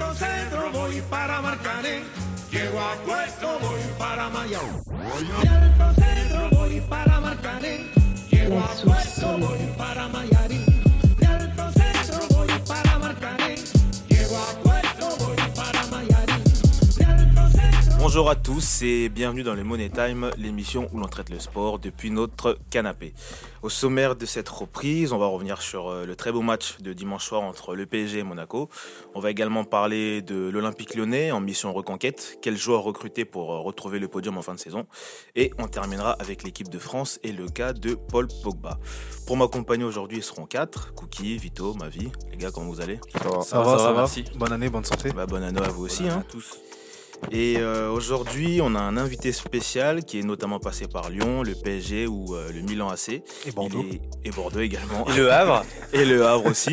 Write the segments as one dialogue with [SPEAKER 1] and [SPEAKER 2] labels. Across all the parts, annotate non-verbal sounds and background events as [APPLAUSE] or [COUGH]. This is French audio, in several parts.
[SPEAKER 1] Alto Centro voy para Marcané. Llego a Puerto, voy para Mayao. De Alto Centro voy para Marcané. Llego a Puerto, voy para Mayarín.
[SPEAKER 2] Bonjour à tous et bienvenue dans le Money Time, l'émission où l'on traite le sport depuis notre canapé. Au sommaire de cette reprise, on va revenir sur euh, le très beau match de dimanche soir entre le PSG et Monaco. On va également parler de l'Olympique lyonnais en mission reconquête, quel joueur recruter pour euh, retrouver le podium en fin de saison? Et on terminera avec l'équipe de France et le cas de Paul Pogba. Pour m'accompagner aujourd'hui, ils seront quatre. Cookie, Vito, Mavi. Les gars, comment vous allez?
[SPEAKER 3] Ça, va, ça, va, Bonne année, bonne santé.
[SPEAKER 2] Bah, Bonne année à vous aussi. Hein. Et euh, aujourd'hui, on a un invité spécial qui est notamment passé par Lyon, le PSG ou euh, le Milan AC.
[SPEAKER 3] Et Bordeaux.
[SPEAKER 2] Est- et Bordeaux également.
[SPEAKER 4] Et le Havre [LAUGHS]
[SPEAKER 2] Et le Havre aussi.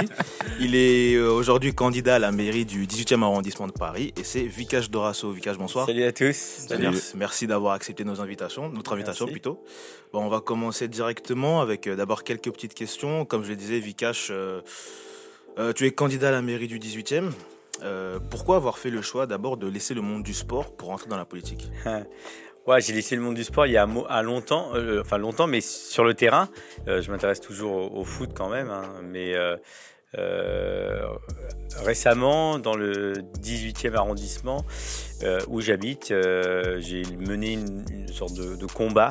[SPEAKER 2] Il est euh, aujourd'hui candidat à la mairie du 18e arrondissement de Paris et c'est Vikash Dorasso. Vikash, bonsoir.
[SPEAKER 4] Salut à tous.
[SPEAKER 2] Merci, merci d'avoir accepté nos invitations, notre invitation
[SPEAKER 4] Merci.
[SPEAKER 2] plutôt. Bon, on va commencer directement avec euh, d'abord quelques petites questions. Comme je le disais, Vikash, euh, euh, tu es candidat à la mairie du 18e. Euh, pourquoi avoir fait le choix d'abord de laisser le monde du sport pour entrer dans la politique? [LAUGHS]
[SPEAKER 4] Ouais, j'ai laissé le monde du sport il y a longtemps, euh, enfin longtemps, mais sur le terrain. Euh, je m'intéresse toujours au, foot quand même, hein, mais récemment, dans le 18e arrondissement où j'habite, j'ai mené une, sorte de combat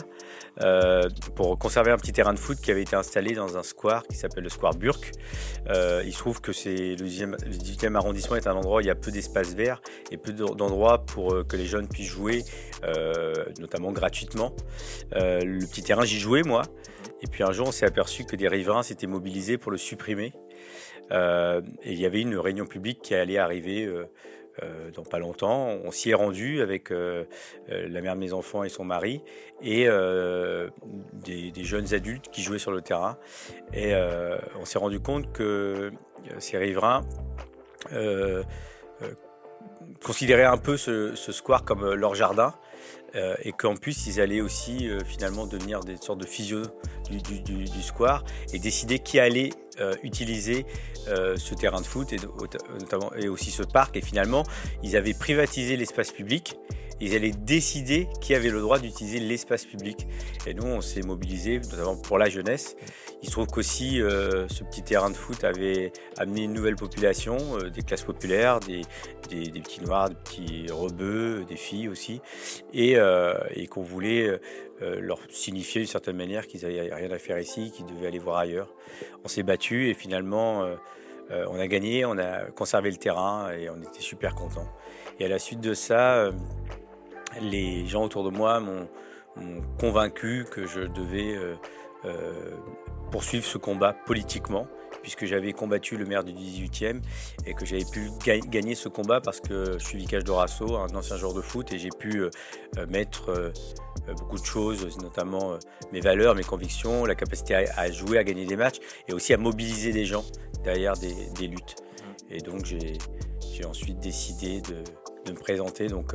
[SPEAKER 4] euh, pour conserver un petit terrain de foot qui avait été installé dans un square qui s'appelle le square Burke. Euh, il se trouve que c'est le 18e, le 18e arrondissement est un endroit où il y a peu d'espace vert et peu d'endroits pour euh, que les jeunes puissent jouer, notamment gratuitement. Le petit terrain, j'y jouais moi. Et puis un jour, on s'est aperçu que des riverains s'étaient mobilisés pour le supprimer. Et il y avait une réunion publique qui allait arriver euh, dans pas longtemps. On s'y est rendu avec euh, euh, la mère de mes enfants et son mari et des, jeunes adultes qui jouaient sur le terrain. Et on s'est rendu compte que ces riverains considéraient un peu ce, square comme leur jardin. et qu'en plus, ils allaient aussi finalement devenir des sortes de physio du- du square et décider qui allait euh, utiliser euh, ce terrain de foot et, notamment, et aussi ce parc. Et finalement, ils avaient privatisé l'espace public. Ils allaient décider qui avait le droit d'utiliser l'espace public. Et nous, on s'est mobilisés, notamment pour la jeunesse. Il se trouve qu'aussi, euh, ce petit terrain de foot avait amené une nouvelle population, euh, des classes populaires, des, des, des petits noirs, des petits rebeux, des filles aussi, et, euh, et qu'on voulait euh, leur signifier d'une certaine manière qu'ils n'avaient rien à faire ici, qu'ils devaient aller voir ailleurs. On s'est battu et finalement, euh, euh, on a gagné, on a conservé le terrain et on était super contents. Et à la suite de ça, les gens autour de moi m'ont convaincu que je devais poursuivre ce combat politiquement, puisque j'avais combattu le maire du 18e et que j'avais pu ga- gagner ce combat parce que je suis Vicage Dorasso, un ancien joueur de foot, et j'ai pu euh, euh, mettre euh, beaucoup de choses, notamment mes valeurs, mes convictions, la capacité à, jouer, à gagner des matchs, et aussi à mobiliser des gens derrière des, luttes. Et donc j'ai ensuite décidé de, de me présenter. Donc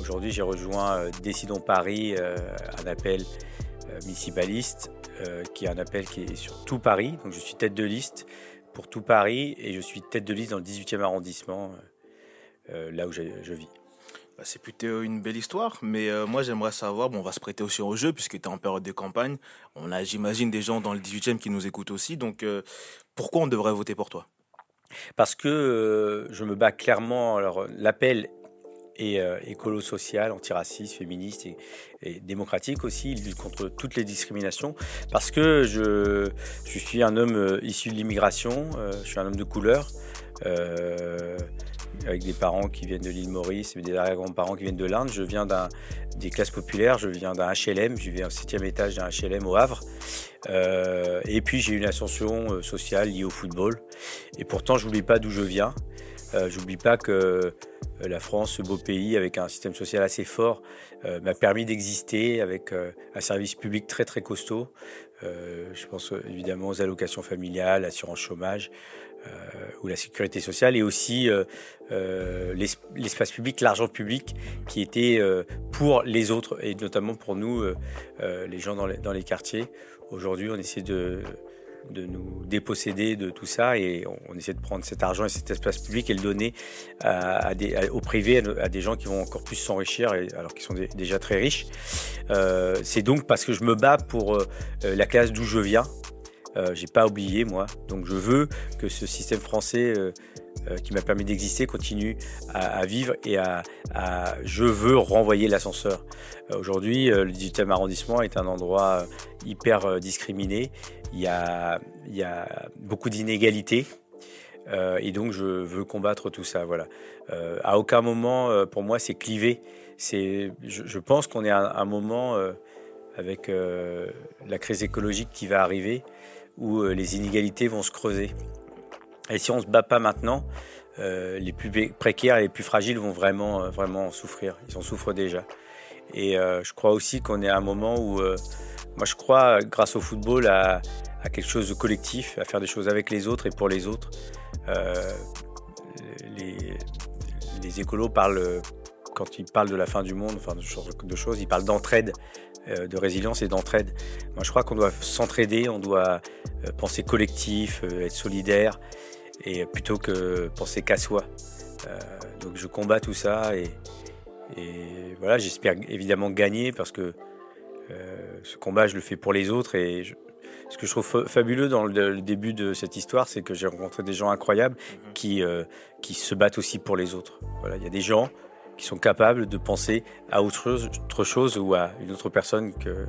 [SPEAKER 4] aujourd'hui j'ai rejoint Décidons Paris, un appel municipaliste, qui est un appel qui est sur tout Paris. Donc je suis tête de liste pour tout Paris et je suis tête de liste dans le 18e arrondissement, euh, euh, là où je, je vis.
[SPEAKER 2] Bah, C'est plutôt une belle histoire, mais euh, moi j'aimerais savoir, bon, on va se prêter aussi au jeu puisque tu es en période de campagne. On a, j'imagine, des gens dans le 18e qui nous écoutent aussi, donc euh, pourquoi on devrait voter pour toi?
[SPEAKER 4] Parce que euh, je me bats clairement. Alors, l'appel est euh, écolo-social, antiraciste, féministe et, et démocratique aussi. Il lutte contre toutes les discriminations. Parce que je, suis un homme euh, issu de l'immigration, euh, je suis un homme de couleur. avec des parents qui viennent de l'île Maurice, et des arrière-grands-parents qui viennent de l'Inde. Je viens des classes populaires, je viens d'un HLM, je viens au septième étage d'un HLM au Havre. Et puis j'ai une ascension sociale liée au football. Et pourtant, je n'oublie pas d'où je viens. Euh, j'oublie pas que euh, la France, ce beau pays, avec un système social assez fort, euh, m'a permis d'exister avec euh, un service public très très costaud. Je pense évidemment aux allocations familiales, l'assurance chômage ou la sécurité sociale, et aussi l'es- l'espace public, l'argent public qui était pour les autres, et notamment pour nous, les gens dans les quartiers. Aujourd'hui, on essaie de, de nous déposséder de tout ça et on, essaie de prendre cet argent et cet espace public et le donner à, au privé, à, des gens qui vont encore plus s'enrichir alors qu'ils sont déjà très riches. Euh, c'est donc parce que je me bats pour euh, la classe d'où je viens. Euh, j'ai pas oublié moi, donc je veux que ce système français qui m'a permis d'exister continue à, vivre et à, je veux renvoyer l'ascenseur. Aujourd'hui, le 18e arrondissement est un endroit hyper discriminé il y a, il y a beaucoup d'inégalités. Euh, et donc, je veux combattre tout ça. Voilà. Euh, à aucun moment, euh, pour moi, c'est clivé. C'est, je, pense qu'on est à un moment avec la crise écologique qui va arriver où les inégalités vont se creuser. Et si on ne se bat pas maintenant, les plus précaires et les plus fragiles vont vraiment, vraiment souffrir. Ils en souffrent déjà. Et je crois aussi qu'on est à un moment où moi, je crois, grâce au football, à, quelque chose de collectif, à faire des choses avec les autres et pour les autres. Euh, les, écolos parlent, quand ils parlent de la fin du monde, enfin de, de choses, ils parlent d'entraide, euh, de résilience et d'entraide. Moi, je crois qu'on doit s'entraider, on doit euh, penser collectif, être solidaire, et plutôt que penser qu'à soi. donc, je combats tout ça et, et voilà, j'espère évidemment gagner parce que euh, ce combat, je le fais pour les autres. Et ce que je trouve fabuleux dans le, début de cette histoire, c'est que j'ai rencontré des gens incroyables mhm. qui, euh, qui se battent aussi pour les autres. Voilà, il y a des gens qui sont capables de penser à autre chose, autre chose ou à une autre personne que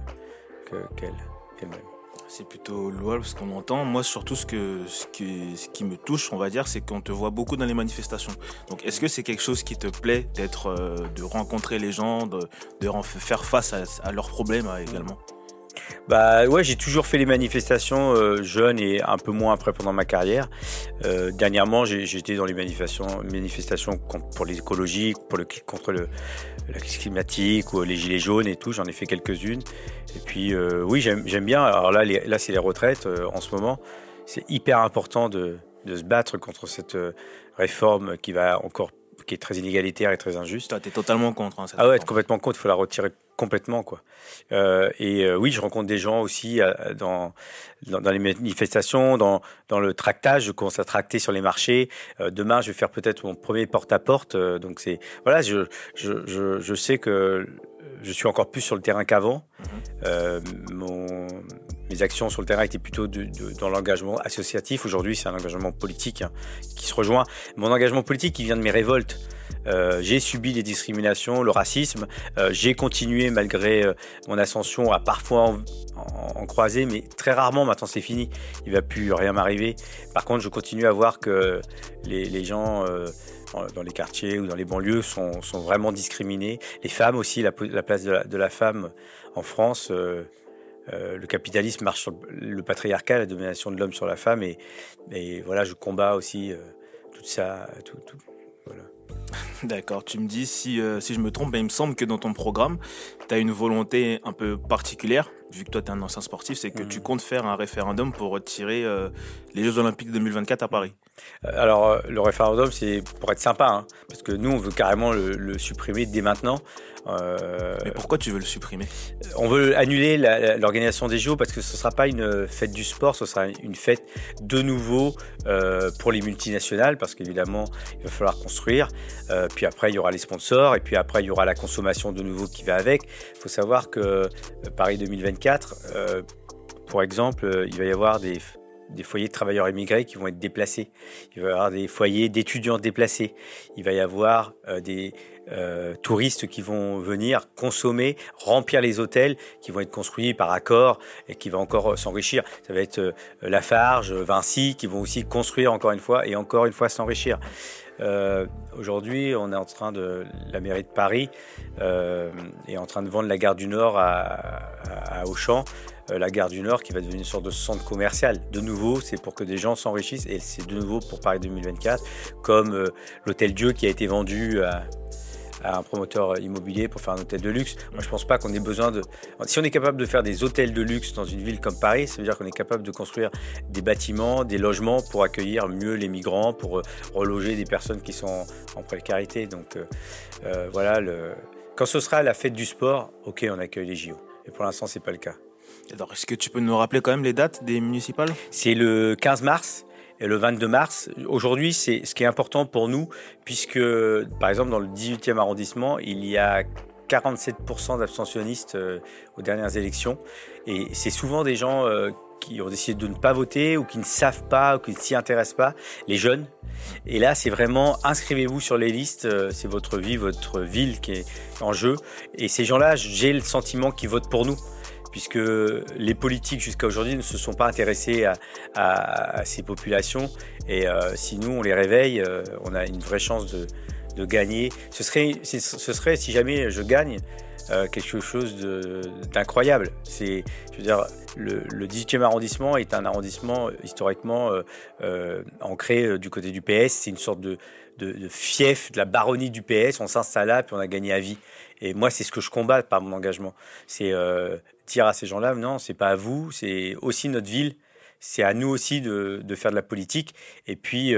[SPEAKER 4] qu'elle-même.
[SPEAKER 2] C'est plutôt louable ce qu'on entend. Moi, surtout, ce, ce, qui, me touche, on va dire, c'est qu'on te voit beaucoup dans les manifestations. Donc, est-ce que c'est quelque chose qui te plaît d'être, euh, de rencontrer les gens, de, faire face à, à leurs problèmes euh, également?
[SPEAKER 4] Bah ouais, j'ai toujours fait les manifestations euh, jeune et un peu moins après pendant ma carrière. Euh, dernièrement, j'étais dans les manifestations, pour l'écologie, pour le contre le, la crise climatique ou les gilets jaunes et tout. J'en ai fait quelques-unes. Et puis euh, oui, j'aime bien. Alors là, là c'est les retraites en ce moment. C'est hyper important de, de, se battre contre cette réforme qui va encore qui est très inégalitaire et très injuste.
[SPEAKER 2] Toi, tu es totalement contre. Hein,
[SPEAKER 4] ah ouais, complètement contre. Il faut la retirer complètement quoi. Euh, et euh, oui, je rencontre des gens aussi euh, dans, dans, les manifestations, dans, dans le tractage. Je commence à tracter sur les marchés. demain, je vais faire peut-être mon premier porte-à-porte. donc c'est voilà, je, je, je, je, sais que je suis encore plus sur le terrain qu'avant. Mhm. mon mes actions sur le terrain étaient plutôt dans l'engagement associatif. Aujourd'hui, c'est un engagement politique qui se rejoint. Mon engagement politique, qui vient de mes révoltes. Euh, j'ai subi des discriminations, le racisme. Euh, j'ai continué malgré euh, mon ascension à parfois en, croiser, mais très rarement. Maintenant, c'est fini. Il va plus rien m'arriver. Par contre, je continue à voir que les, les gens dans les quartiers ou dans les banlieues sont, vraiment discriminés. Les femmes aussi, la, la place de la, de la, femme en France. Euh, le capitalisme marche sur le patriarcat, la domination de l'homme sur la femme, et, et, voilà, je combats aussi euh, tout ça. Tout, voilà. [LAUGHS]
[SPEAKER 2] D'accord, tu me dis si, euh, si je me trompe, mais il me semble que dans ton programme, tu as une volonté un peu particulière, vu que toi tu es un ancien sportif, c'est que tu mm. comptes faire un référendum pour retirer les Jeux Olympiques 2024 à Paris.
[SPEAKER 4] Alors, le référendum, c'est pour être sympa, hein, parce que nous, on veut carrément le supprimer dès maintenant.
[SPEAKER 2] Euh, Mais pourquoi tu veux le supprimer?
[SPEAKER 4] On veut annuler l'organisation des JO parce que ce ne sera pas une fête du sport, ce sera une fête de nouveau euh, pour les multinationales parce qu'évidemment, il va falloir construire. Euh, puis après, il y aura les sponsors et puis après, il y aura la consommation de nouveau qui va avec. Il faut savoir que Paris 2024, pour exemple, il va y avoir des des foyers de travailleurs immigrés qui vont être déplacés. Il va y avoir des foyers d'étudiants déplacés. Il va y avoir des, euh, touristes qui vont venir consommer, remplir les hôtels qui vont être construits par accord et qui vont encore euh, s'enrichir. Ça va être euh, Lafarge, Vinci qui vont aussi construire encore une fois et encore une fois s'enrichir. Aujourd'hui, on est en train de la mairie de Paris est en train de vendre la gare du Nord à, à, Auchan. La gare du Nord qui va devenir une sorte de centre commercial. De nouveau, c'est pour que des gens s'enrichissent et c'est de nouveau pour Paris 2024, comme l'hôtel Dieu qui a été vendu à un promoteur immobilier pour faire un hôtel de luxe. Moi, je pense pas qu'on ait besoin de. Si on est capable de faire des hôtels de luxe dans une ville comme Paris, ça veut dire qu'on est capable de construire des bâtiments, des logements pour accueillir mieux les migrants, pour euh, reloger des personnes qui sont en précarité. Donc euh, euh, voilà, quand ce sera la fête du sport, ok, on accueille les JO. Et pour l'instant, c'est pas le cas.
[SPEAKER 2] Alors, est-ce que tu peux nous rappeler quand même les dates des municipales?
[SPEAKER 4] C'est le 15 mars et le 22 mars. Aujourd'hui, c'est ce qui est important pour nous, puisque, par exemple, dans le 18e arrondissement, il y a 47% d'abstentionnistes euh, aux dernières élections. Et c'est souvent des gens euh, qui ont décidé de ne pas voter ou qui ne savent pas ou qui ne s'y intéressent pas, les jeunes. Et là, c'est vraiment inscrivez-vous sur les listes, euh, c'est votre vie, votre ville qui est en jeu. Et ces gens-là, j'ai le sentiment qu'ils votent pour nous puisque les politiques jusqu'à aujourd'hui ne se sont pas intéressés à, ces populations. Et si nous, on les réveille, on a une vraie chance de, gagner. Ce serait, ce serait, si jamais je gagne, euh, quelque chose d'incroyable. C'est, je veux dire, le, 18e arrondissement est un arrondissement historiquement euh, euh, ancré du côté du PS. C'est une sorte de, fief, de la baronnie du PS. On s'installe là, puis on a gagné à vie. Et moi, c'est ce que je combat par mon engagement. C'est dire à ces gens-là, non, c'est pas à vous, c'est aussi notre ville. C'est à nous aussi de, de, faire de la politique. Et puis,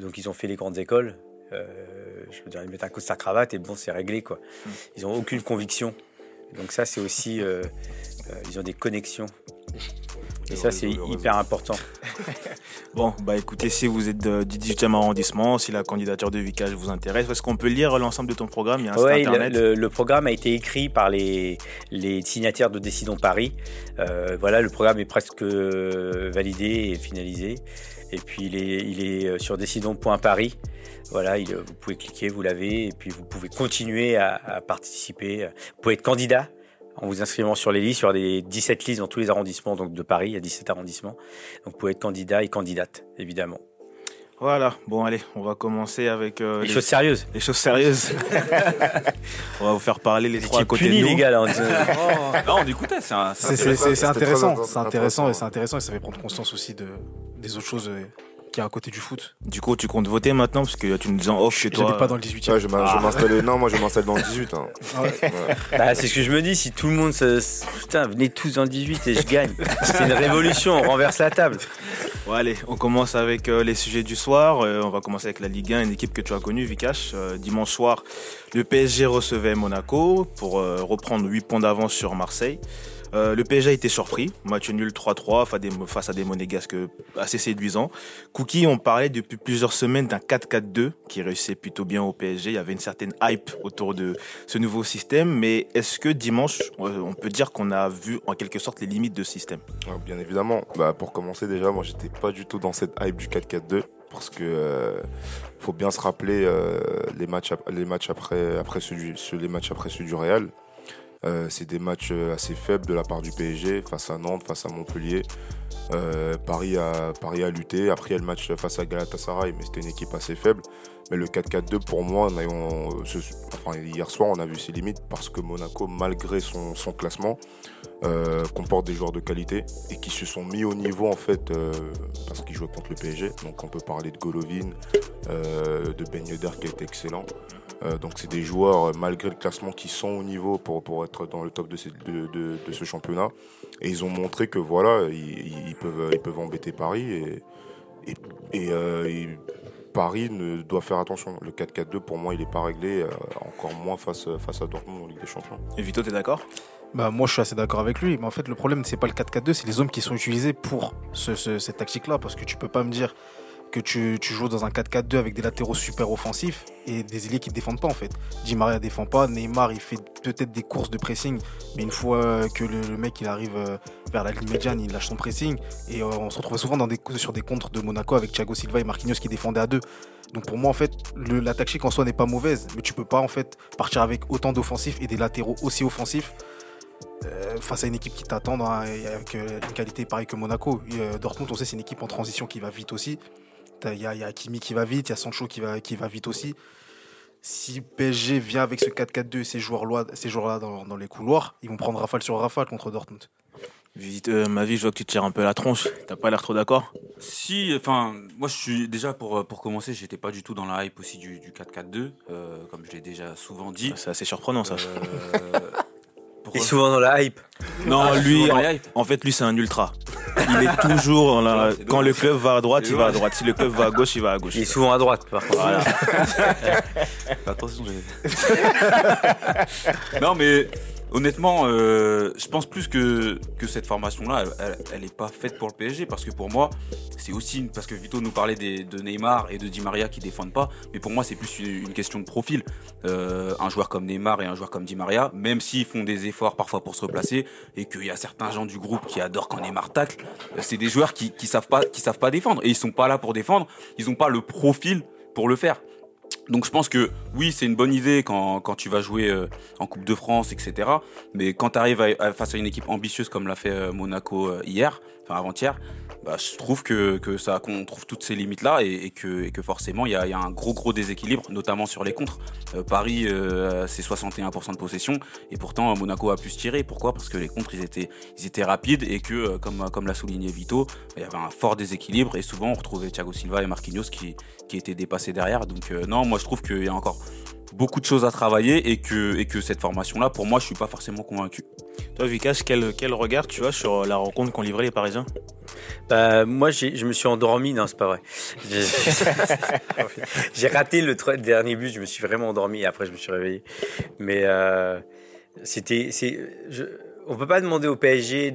[SPEAKER 4] donc, ils ont fait les grandes écoles. Euh, je veux dire, ils mettent un costard cravate et bon, c'est réglé quoi. Ils n'ont aucune conviction. Donc ça, c'est aussi, euh, euh, ils ont des connexions. Et ça, c'est hyper important. [LAUGHS]
[SPEAKER 2] bon, bah écoutez, si vous êtes du 18e arrondissement, si la candidature de Vicage vous intéresse, est-ce qu'on peut lire l'ensemble de ton programme?
[SPEAKER 4] Il y a un site internet. Le, le, programme a été écrit par les, les signataires de Décidons Paris. voilà, le programme est presque validé et finalisé. Et puis il est, il est sur décidons.paris. Voilà, vous pouvez cliquer, vous l'avez, et puis vous pouvez continuer à, participer. Vous pouvez être candidat en vous inscrivant sur les listes. Il y aura des 17 listes dans tous les arrondissements donc de Paris, il y a 17 arrondissements. Donc vous pouvez être candidat et candidate, évidemment.
[SPEAKER 2] Voilà, bon allez, on va commencer avec
[SPEAKER 4] euh, les, choses sérieuses.
[SPEAKER 2] Les choses sérieuses. [LAUGHS] on va vous faire parler les trois côtés de nous.
[SPEAKER 4] les gars là. On
[SPEAKER 3] non, [LAUGHS] on écoutait, c'est intéressant, c'est intéressant et c'est intéressant et ça fait prendre conscience aussi de des autres choses à côté du foot.
[SPEAKER 2] Du coup, tu comptes voter maintenant parce que tu nous dis en off chez toi.
[SPEAKER 3] pas dans le 18 e
[SPEAKER 5] je ah. [LAUGHS] Non, moi je m'installe dans le 18. Hein.
[SPEAKER 4] Ah bah, c'est ce que je me dis. Si tout le monde se. Putain, venez tous dans le 18 et je gagne. [LAUGHS] C'est une révolution. On renverse la table.
[SPEAKER 2] Bon, allez, on commence avec euh, les sujets du soir. Euh, on va commencer avec la Ligue 1, une équipe que tu as connue, Vikash. Euh, dimanche soir, le PSG recevait Monaco pour reprendre 8 points d'avance sur Marseille. Euh, le PSG a été surpris. Match nul 3-3 face à des monégasques assez séduisants. Cookie, on parlait depuis plusieurs semaines d'un 4-4-2 qui réussissait plutôt bien au PSG. Il y avait une certaine hype autour de ce nouveau système. Mais est-ce que dimanche, euh, on peut dire qu'on a vu en quelque sorte les limites de ce système?
[SPEAKER 5] Ah, Bien évidemment. Bah, pour commencer, déjà, moi, j'étais pas du tout dans cette hype du 4-4-2 parce que euh, faut bien se rappeler les matchs après après les matchs après ceux du Real euh, c'est des matchs euh, assez faibles de la part du PSG face à Nantes, face à Montpellier. Euh, Paris, a, Paris a lutté. Après, il y a le match face à Galatasaray, mais c'était une équipe assez faible. Mais le 4-4-2, pour moi, hier soir, on a vu ses limites parce que Monaco, malgré son, classement, comporte des joueurs de qualité et qui se sont mis au niveau en fait parce qu'ils jouaient contre le PSG. Donc on peut parler de Golovin, de Ben Yedder qui est excellent. Euh, donc c'est des joueurs, euh, malgré le classement, qui sont au niveau pour, pour être dans le top de, de, de, ce championnat. Et ils ont montré que voilà, ils, peuvent, ils peuvent embêter Paris. Et, et, euh, Paris ne doit faire attention. Le 4-4-2, pour moi, il n'est pas réglé, encore moins face, face à Dortmund en Ligue des Champions.
[SPEAKER 2] Et Vito, tu es d'accord?
[SPEAKER 3] Bah, moi, je suis assez d'accord avec lui. Mais en fait, le problème, c'est pas le 4-4-2, c'est les hommes qui sont utilisés pour ce, cette tactique-là. Parce que tu peux pas me dire que tu, joues dans un 4-4-2 avec des latéraux super offensifs et des ailiers qui ne défendent pas en fait. Di Maria défend pas, Neymar il fait peut-être des courses de pressing, mais une fois que le, mec il arrive euh, vers la ligne médiane, il lâche son pressing et euh, on se retrouve souvent sur des contres de Monaco avec Thiago Silva et Marquinhos qui défendaient à deux. Donc pour moi en fait la tactique en soi n'est pas mauvaise, mais tu peux pas en fait partir avec autant d'offensifs et des latéraux aussi offensifs. Euh, face à une équipe qui t'attend avec une qualité pareille que Monaco. Dortmund, on sait, c'est une équipe en transition qui va vite aussi. Il y, a, Kimi qui va vite, il y a Sancho qui va, qui va vite aussi. Si PSG vient avec ce 4-4-2 et ces joueurs-là ces joueurs dans, dans, les couloirs, ils vont prendre rafale sur rafale contre Dortmund.
[SPEAKER 2] Visite euh, ma vie, je vois que tu tires un peu la tronche. T'as pas l'air trop d'accord?
[SPEAKER 6] Si, enfin, moi je suis déjà pour, pour commencer, j'étais pas du tout dans la hype aussi du, 4-4-2, euh, comme je l'ai déjà souvent dit.
[SPEAKER 2] C'est assez surprenant ça. Euh, [LAUGHS]
[SPEAKER 4] il est souvent dans la hype.
[SPEAKER 2] Non, ah, lui, en, fait, lui, c'est un ultra. Il est toujours là. Quand le club va à droite, il va à droite. Si le club va à gauche, il va à gauche.
[SPEAKER 4] Il est souvent à droite, par contre. [LAUGHS]
[SPEAKER 6] Attention, non, mais Honnêtement, euh, je pense plus que, que cette formation-là, elle, elle, est pas faite pour le PSG parce que pour moi, c'est aussi une- parce que Vito nous parlait de Neymar et de Di Maria qui défendent pas, mais pour moi, c'est plus une, question de profil. Euh, un joueur comme Neymar et un joueur comme Di Maria, même s'ils font des efforts parfois pour se replacer et qu'il y a certains gens du groupe qui adorent quand Neymar tacle, euh, c'est des joueurs qui, qui savent pas qui savent pas défendre et ils sont pas là pour défendre, ils ont pas le profil pour le faire. Donc je pense que oui, c'est une bonne idée quand, tu vas jouer euh, en Coupe de France, etc. Mais quand tu arrives face à une équipe ambitieuse comme l'a fait euh, Monaco euh, hier, enfin avant-hier, bah, je trouve que, ça qu'on trouve toutes ces limites là et, que, forcément il y a, un gros gros déséquilibre, notamment sur les contres. Euh, Paris euh, c'est 61% de possession et pourtant Monaco a pu se tirer. Pourquoi? Parce que les contres ils étaient ils étaient rapides et que euh, comme l'a souligné Vito, il y avait un fort déséquilibre et souvent on retrouvait Thiago Silva et Marquinhos qui étaient dépassés derrière. Donc non, moi je trouve qu'il y a encore beaucoup de choses à travailler et que, et que cette formation-là, pour moi, je suis pas forcément convaincu.
[SPEAKER 2] Toi, Vikash, quel, quel regard tu as sur la rencontre qu'ont livré les Parisiens?
[SPEAKER 4] Bah, moi, je me suis endormi. Non, c'est pas vrai. J'ai- [LAUGHS] raté le dernier but. Je me suis vraiment endormi après, je me suis réveillé. Mais euh, c'était, on peut pas demander au PSG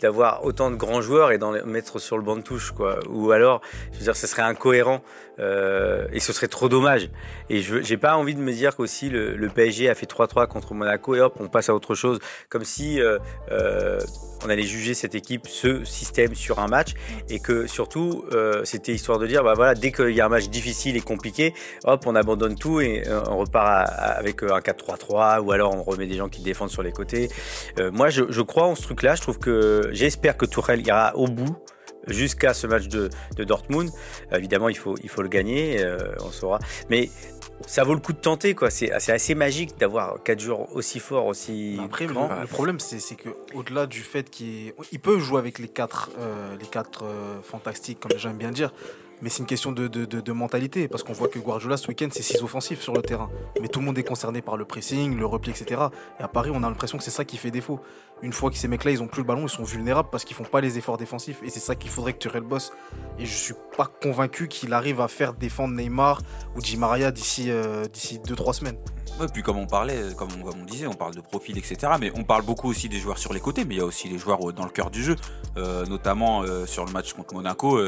[SPEAKER 4] d'avoir autant de grands joueurs et d'en mettre sur le banc de touche, quoi. Ou alors, je veux dire, ce serait incohérent euh, et ce serait trop dommage. Et je j'ai pas envie de me dire qu'aussi le, le PSG a fait 3-3 contre Monaco et hop, on passe à autre chose, comme si euh, euh, on allait juger cette équipe, ce système sur un match et que surtout euh, c'était histoire de dire bah voilà dès qu'il y a un match difficile et compliqué hop on abandonne tout et euh, on repart à- avec euh, un 4-3-3 ou alors on remet des gens qui défendent sur les côtés. Moi je, je crois en ce truc là je trouve que j'espère que Tourelle ira au bout jusqu'à ce match de, de Dortmund évidemment il faut il faut le gagner euh, on saura mais ça vaut le coup de tenter quoi c'est assez magique d'avoir quatre joueurs aussi forts aussi
[SPEAKER 3] Après, le,
[SPEAKER 4] grands
[SPEAKER 3] le problème, c'est que au-delà du fait qu'il il peut jouer avec les quatre, euh, les quatre euh, fantastiques, comme j'aime bien dire, mais c'est une question de, de- de- de mentalité. Parce qu'on voit que Guardiola, ce week-end, c'est six offensifs sur le terrain. Mais tout le monde est concerné par le pressing, le repli, etc. Et à Paris, on a l'impression que c'est ça qui fait défaut. Une fois que ces mecs-là, ils ont plus le ballon, ils sont vulnérables parce qu'ils font pas les efforts défensifs. Et c'est ça qu'il faudrait que Turel bosse. Et je suis pas convaincu qu'il arrive à faire défendre Neymar ou Di Maria d'ici euh, d'ici 2-3 semaines.
[SPEAKER 6] Ouais, puis comme on parlait, comme on, disait, on parle de profil, etc. Mais on parle beaucoup aussi des joueurs sur les côtés, mais il y a aussi les joueurs euh, dans le cœur du jeu, Euh, notamment sur le match contre Monaco,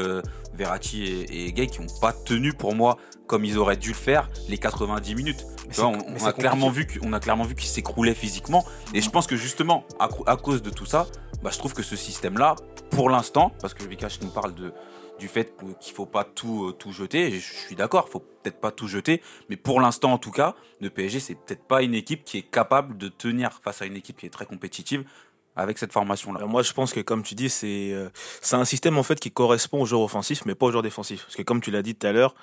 [SPEAKER 6] Verratti et, et Gay qui n'ont pas tenu pour moi comme ils auraient dû le faire les 90 minutes. Tu vois, on,
[SPEAKER 3] mais
[SPEAKER 6] on
[SPEAKER 3] c'est
[SPEAKER 6] a clairement vu qu'on a clairement vu qu'ils s'écroulaient physiquement. Et je pense que justement, à, cau- à cause de tout ça, bah, je trouve que ce système-là, pour l'instant, parce que Vikash nous parle de, du fait qu'il faut pas tout, euh, tout jeter, et je suis d'accord, faut peut-être pas tout jeter, mais pour l'instant en tout cas, le PSG c'est peut-être pas une équipe qui est capable de tenir face à une équipe qui est très compétitive avec cette formation-là.
[SPEAKER 2] Alors moi, je pense que comme tu dis, c'est euh, c'est un système en fait qui correspond aux joueurs offensifs, mais pas aux joueurs défensifs. Parce que comme tu l'as dit tout à l'heure,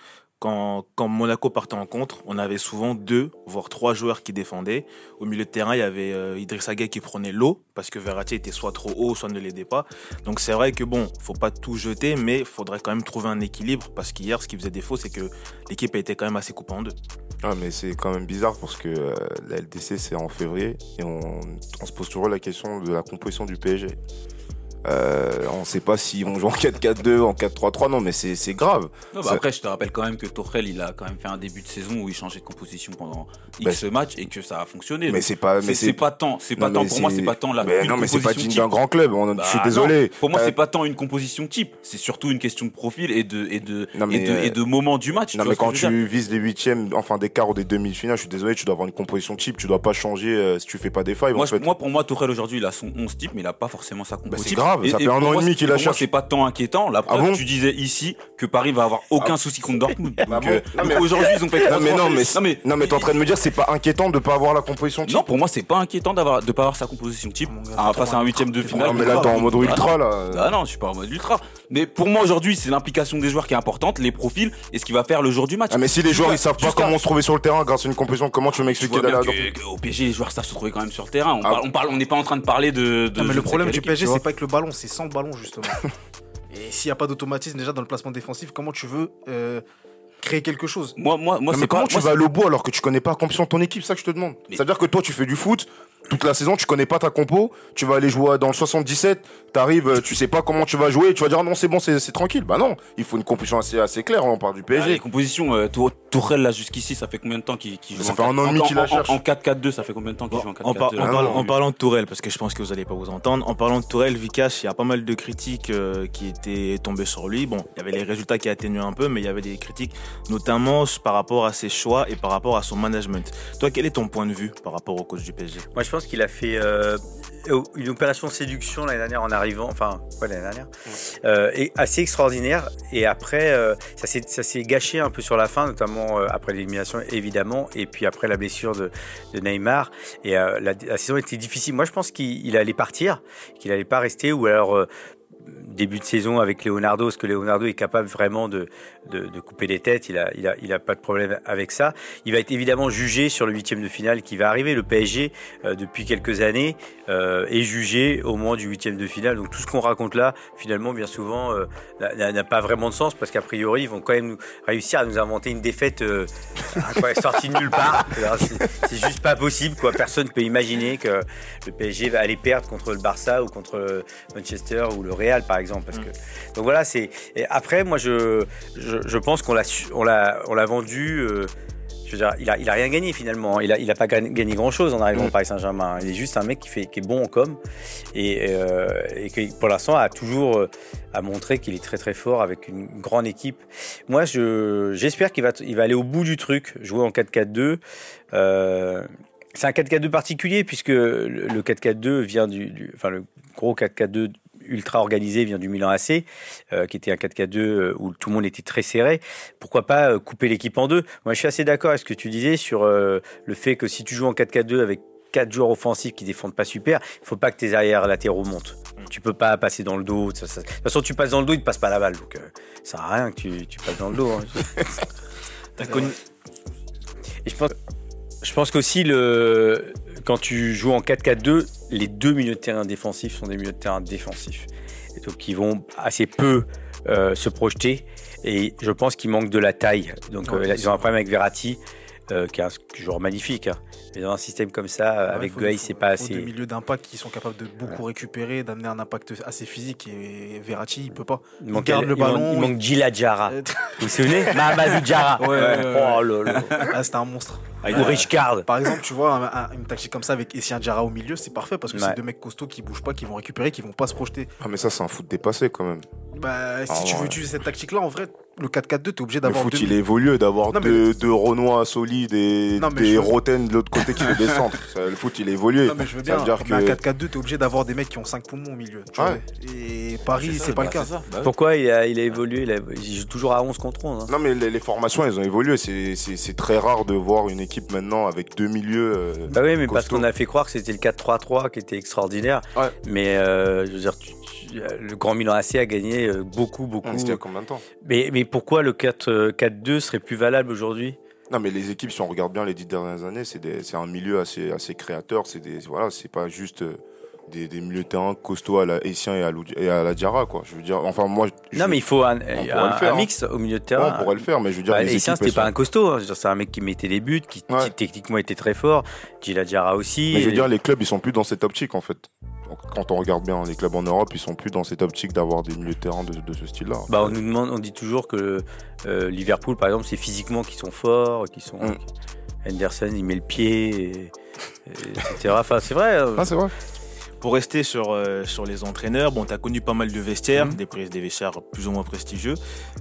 [SPEAKER 2] quand, Monaco partait en contre, on avait souvent deux, voire trois joueurs qui défendaient. Au milieu de terrain, il y avait euh, Idrissa Gueye qui prenait l'eau parce que Verratti était soit trop haut, soit ne l'aidait pas. Donc c'est vrai que bon, faut pas tout jeter, mais il faudrait quand même trouver un équilibre parce qu'hier, ce qui faisait défaut, c'est que l'équipe a été quand même assez coupée en deux.
[SPEAKER 5] Ah, mais c'est quand même bizarre parce que euh, la LDC c'est en février et on se pose toujours la question de la composition du PSG. Euh, on sait pas si on joue en 4-4-2, en 4-3-3, non mais c'est c'est grave.
[SPEAKER 6] Non, bah après, je te rappelle quand même que Tourelle, il a quand même fait un début de saison où il changeait de composition pendant
[SPEAKER 5] Bah,
[SPEAKER 6] X matchs et que ça a fonctionné.
[SPEAKER 5] Mais c'est pas,
[SPEAKER 6] c'est
[SPEAKER 5] mais
[SPEAKER 6] c'est pas tant, c'est pas tant pour moi,
[SPEAKER 5] c'est-
[SPEAKER 6] c'est pas tant la
[SPEAKER 5] mais
[SPEAKER 6] une
[SPEAKER 5] non mais c'est pas
[SPEAKER 6] composition
[SPEAKER 5] digne d'un grand club. On-
[SPEAKER 6] Bah,
[SPEAKER 5] je suis
[SPEAKER 6] non.
[SPEAKER 5] désolé.
[SPEAKER 6] Pour moi,
[SPEAKER 5] Euh,
[SPEAKER 6] c'est pas tant une composition type, c'est surtout une question de profil et de et de
[SPEAKER 5] Non,
[SPEAKER 6] et de,
[SPEAKER 5] euh,
[SPEAKER 6] et de moment du match.
[SPEAKER 5] Non mais quand tu vises les huitièmes, enfin des quarts ou des demi-finales, je suis désolé, tu dois avoir une composition type, tu dois pas changer euh, si tu fais pas des failles.
[SPEAKER 6] moi, pour moi, Tourelle aujourd'hui, il a son 11 type, mais il a pas forcément sa
[SPEAKER 5] Bah,
[SPEAKER 6] composition.
[SPEAKER 5] Ça fait un
[SPEAKER 6] pour
[SPEAKER 5] an et
[SPEAKER 6] moi,
[SPEAKER 5] demi
[SPEAKER 6] c'est-
[SPEAKER 5] qu'il la cherche.
[SPEAKER 6] c'est pas tant inquiétant. La preuve,
[SPEAKER 5] bon
[SPEAKER 6] tu disais ici que Paris va avoir aucun souci contre Dortmund. [LAUGHS]
[SPEAKER 5] Bah bon.
[SPEAKER 6] euh,
[SPEAKER 5] Ah,
[SPEAKER 6] aujourd'hui, ils ont fait
[SPEAKER 5] Non mais non mais
[SPEAKER 6] non mais
[SPEAKER 5] non mais t'es en train de me dire c'est pas inquiétant de pas avoir la composition type.
[SPEAKER 6] non, pour moi, c'est pas inquiétant d'avoir de pas avoir sa composition type ah, face à un huitième de finale.
[SPEAKER 5] Non mais là t'es en mode
[SPEAKER 6] Ah,
[SPEAKER 5] ultra là.
[SPEAKER 6] Ah non, je suis pas en mode ultra. Mais pour moi aujourd'hui, c'est l'implication des joueurs qui est importante, les profils et ce qui va faire le jour du match.
[SPEAKER 5] Ah mais si les joueurs ils savent pas comment se trouver sur le terrain grâce à une composition, comment tu veux m'expliquer d'aller
[SPEAKER 6] au PSG, les joueurs savent se trouver quand même sur le terrain. On
[SPEAKER 5] Ah.
[SPEAKER 6] parle, on parle, on n'est pas en train de parler de. de
[SPEAKER 3] Non, mais le problème du PSG, c'est pas avec le ballon, c'est sans le ballon, justement. [LAUGHS] Et s'il n'y a pas d'automatisme déjà dans le placement défensif, comment tu veux euh, créer quelque chose?
[SPEAKER 6] Moi, moi, moi,
[SPEAKER 5] mais
[SPEAKER 6] c'est
[SPEAKER 5] comment
[SPEAKER 6] pas.
[SPEAKER 5] tu
[SPEAKER 6] moi,
[SPEAKER 5] vas au bout alors que tu connais pas la composition de ton équipe C'est ça que je te demande.
[SPEAKER 6] Mais-
[SPEAKER 5] C'est-à-dire que toi, tu fais du foot toute la saison, tu connais pas ta compo, tu vas aller jouer dans le 77, t'arrives, euh, tu sais pas comment tu vas jouer, et tu vas dire non, c'est bon, c'est c'est tranquille. Bah non, il faut une composition assez, assez claire, on parle du
[SPEAKER 6] Ah, les
[SPEAKER 5] PSG.
[SPEAKER 6] compositions, euh, Tour- Tourelle là jusqu'ici, ça fait combien de temps qu'il qu'il joue
[SPEAKER 5] Ça
[SPEAKER 6] en
[SPEAKER 5] fait un an et
[SPEAKER 6] en-
[SPEAKER 5] demi
[SPEAKER 6] en-
[SPEAKER 5] qu'il la
[SPEAKER 6] en-
[SPEAKER 5] cherche.
[SPEAKER 6] En 4-4-2, ça fait combien de temps qu'il
[SPEAKER 2] Bon,
[SPEAKER 6] joue en
[SPEAKER 2] en, par-
[SPEAKER 6] 4-4-2
[SPEAKER 2] en
[SPEAKER 5] Ah
[SPEAKER 2] parlant- en de Tourelle, parce que je pense que vous allez pas vous entendre, en parlant de Tourelle, Vikash, il y a pas mal de critiques euh, qui étaient tombées sur lui. Bon, il y avait les résultats qui atténuaient un peu, mais il y avait des critiques notamment par rapport à ses choix et par rapport à son management. Toi, quel est ton point de vue par rapport au coach du PSG
[SPEAKER 4] Moi, je pense qu'il a fait euh, une opération de séduction l'année dernière en arrivant, enfin, ouais, l'année dernière, euh, et assez extraordinaire. Et après, euh, ça s'est gâché un peu sur la fin, notamment euh, après l'élimination, évidemment, et puis après la blessure de, de Neymar. Et la, la saison était difficile. Moi, je pense qu'il il allait partir, qu'il allait pas rester, ou alors. début de saison avec Leonardo, parce que Leonardo est capable vraiment de, de, de couper les têtes, il a, il, a, il a pas de problème avec ça. Il va être évidemment jugé sur le huitième de finale qui va arriver. Le PSG, euh, depuis quelques années, euh, est jugé au moment du huitième de finale. Donc tout ce qu'on raconte là, finalement, bien souvent, euh, n'a- pas vraiment de sens, parce qu'a priori, ils vont quand même réussir à nous inventer une défaite [LAUGHS] sortie de nulle part. C'est juste pas possible, quoi. Personne peut imaginer que le PSG va aller perdre contre le Barça ou contre le Manchester ou le Real, par exemple. Parce que... Donc voilà, c'est. Après, moi, je, je, je pense qu'on l'a on l'a on l'a vendu. euh, je veux dire, il a, il a rien gagné finalement. Il a, il a pas gagné grand chose en arrivant
[SPEAKER 5] Mm.
[SPEAKER 4] au Paris Saint-Germain. Il est juste un mec qui fait, qui est bon en com et, euh, et qui pour l'instant a toujours euh, a montré qu'il est très très fort avec une grande équipe. Moi, je, j'espère qu'il va, il va aller au bout du truc, jouer en 4-4-2. Euh, c'est un 4-4-2 particulier puisque le le 4-4-2 vient du, du- enfin le gros 4-4-2 ultra organisé vient du Milan AC, euh, qui était un 4-4-2 euh, où tout le monde était très serré. Pourquoi pas euh, couper l'équipe en deux? Moi, je suis assez d'accord avec ce que tu disais sur le fait que si tu joues en 4-4-2 avec quatre joueurs offensifs qui défendent pas super, il faut pas que tes arrières latéraux montent. Tu peux pas passer dans le dos. ça- ça- De toute façon, tu passes dans le dos, il te passe pas la balle. Donc, ça sert à rien que tu, tu passes dans le dos. hein. [LAUGHS]
[SPEAKER 2] T'as connu...
[SPEAKER 4] Et je pense, je pense qu'aussi, le, quand tu joues en 4-4-2, les deux milieux de terrain défensifs sont des milieux de terrain défensifs. Et donc, ils vont assez peu euh, se projeter. Et je pense qu'il manque de la taille. Donc,
[SPEAKER 3] Ouais,
[SPEAKER 4] euh, ils ont un problème avec Verratti, euh, qui est un joueur magnifique. hein. Mais dans un système comme ça, euh,
[SPEAKER 3] Ouais,
[SPEAKER 4] avec Gueye, c'est pas
[SPEAKER 3] faut des
[SPEAKER 4] assez.
[SPEAKER 3] milieux d'impact qui sont capables de beaucoup récupérer, d'amener un impact assez physique. Et Verratti, il peut pas.
[SPEAKER 4] Il manque,
[SPEAKER 3] garde le
[SPEAKER 4] il manque-
[SPEAKER 3] ballon,
[SPEAKER 4] il
[SPEAKER 3] il-
[SPEAKER 4] manque Gila.
[SPEAKER 3] Euh, [LAUGHS]
[SPEAKER 4] Vous vous souvenez? Mahamadou Diarra.
[SPEAKER 3] Ouais, ouais, ouais.
[SPEAKER 4] Oh là là.
[SPEAKER 3] ah, C'était un monstre.
[SPEAKER 4] Ou Richcard.
[SPEAKER 3] Par exemple, tu vois, un- un- une tactique comme ça avec Essien Diarra au milieu, c'est parfait parce que
[SPEAKER 4] Ouais.
[SPEAKER 3] c'est deux mecs costauds qui bougent pas, qui vont récupérer, qui vont pas se projeter.
[SPEAKER 5] Ah, mais ça, c'est un foot dépassé quand même.
[SPEAKER 3] Bah, si
[SPEAKER 5] Ah,
[SPEAKER 3] tu veux utiliser cette tactique-là, en vrai, le 4-4-2, t'es obligé
[SPEAKER 5] Le
[SPEAKER 3] d'avoir
[SPEAKER 5] foot,
[SPEAKER 3] deux
[SPEAKER 5] il est évolué d'avoir
[SPEAKER 3] Non, mais
[SPEAKER 5] deux, deux Renois solides et
[SPEAKER 3] Non,
[SPEAKER 5] des Roten de l'autre côté qui [LAUGHS] fait des centres. Le foot, il est évolué.
[SPEAKER 3] Non mais je veux
[SPEAKER 5] Ça
[SPEAKER 3] bien,
[SPEAKER 5] veut dire
[SPEAKER 3] mais un
[SPEAKER 5] que-
[SPEAKER 3] 4-4-2, t'es obligé d'avoir des mecs qui ont 5 poumons au milieu. tu
[SPEAKER 5] Ouais.
[SPEAKER 3] vois. Et Paris, c'est pas
[SPEAKER 6] bah,
[SPEAKER 3] le cas.
[SPEAKER 6] c'est ça. Bah.
[SPEAKER 4] Pourquoi il a, il a évolué il, a- il joue toujours à 11 contre 11. hein.
[SPEAKER 5] Non, mais les, les formations, elles ont évolué. C'est- très rare de voir une équipe maintenant avec deux milieux. euh,
[SPEAKER 4] Bah oui, mais parce qu'on a fait croire que c'était le 4-3-3 qui était extraordinaire.
[SPEAKER 5] Ouais.
[SPEAKER 4] Mais euh, je veux dire, tu- le Grand Milan AC a gagné euh, beaucoup, beaucoup.
[SPEAKER 5] C'était il y a combien de temps?
[SPEAKER 4] Mais, mais pourquoi le 4, euh, 4-2 serait plus valable aujourd'hui?
[SPEAKER 5] Non, mais les équipes, si on regarde bien les dix dernières années, c'est un milieu assez, assez créateur. C'est voilà, c'est pas juste euh, des, des milieux de terrain costauds à la Essien et à, Lou- et à la Diarra, quoi. Je veux dire, enfin, moi. je-
[SPEAKER 4] Non, mais il faut un,
[SPEAKER 5] pourrait
[SPEAKER 4] un-
[SPEAKER 5] le faire,
[SPEAKER 4] un
[SPEAKER 5] hein.
[SPEAKER 4] mix au milieu de
[SPEAKER 5] Ouais,
[SPEAKER 4] terrain.
[SPEAKER 5] on pourrait le faire, mais je veux dire,
[SPEAKER 4] Bah,
[SPEAKER 5] les
[SPEAKER 4] Essien, c'était pas
[SPEAKER 5] sont-
[SPEAKER 4] un costaud. hein. C'est un mec qui mettait des buts, qui,
[SPEAKER 5] Ouais.
[SPEAKER 4] qui techniquement était très fort. Gila Diarra aussi.
[SPEAKER 5] Mais je veux
[SPEAKER 4] Et-
[SPEAKER 5] dire, les clubs, ils sont plus dans cette optique, en fait. Donc, Quand on regarde bien les clubs en Europe, ils sont plus dans cette optique d'avoir des milieux de terrain de, de ce style-là.
[SPEAKER 4] Bah, on nous demande, on dit toujours que euh, Liverpool, par exemple, c'est physiquement qu'ils sont forts, qu'ils sont.
[SPEAKER 5] Mm.
[SPEAKER 4] Henderson, il met le pied, et- et- etc. Enfin, c'est vrai. euh,
[SPEAKER 5] Ah, c'est vrai.
[SPEAKER 2] Pour rester sur, euh, sur les entraîneurs, bon, tu as connu pas mal de vestiaires,
[SPEAKER 3] Mhm.
[SPEAKER 2] des, prises des vestiaires plus ou moins prestigieux.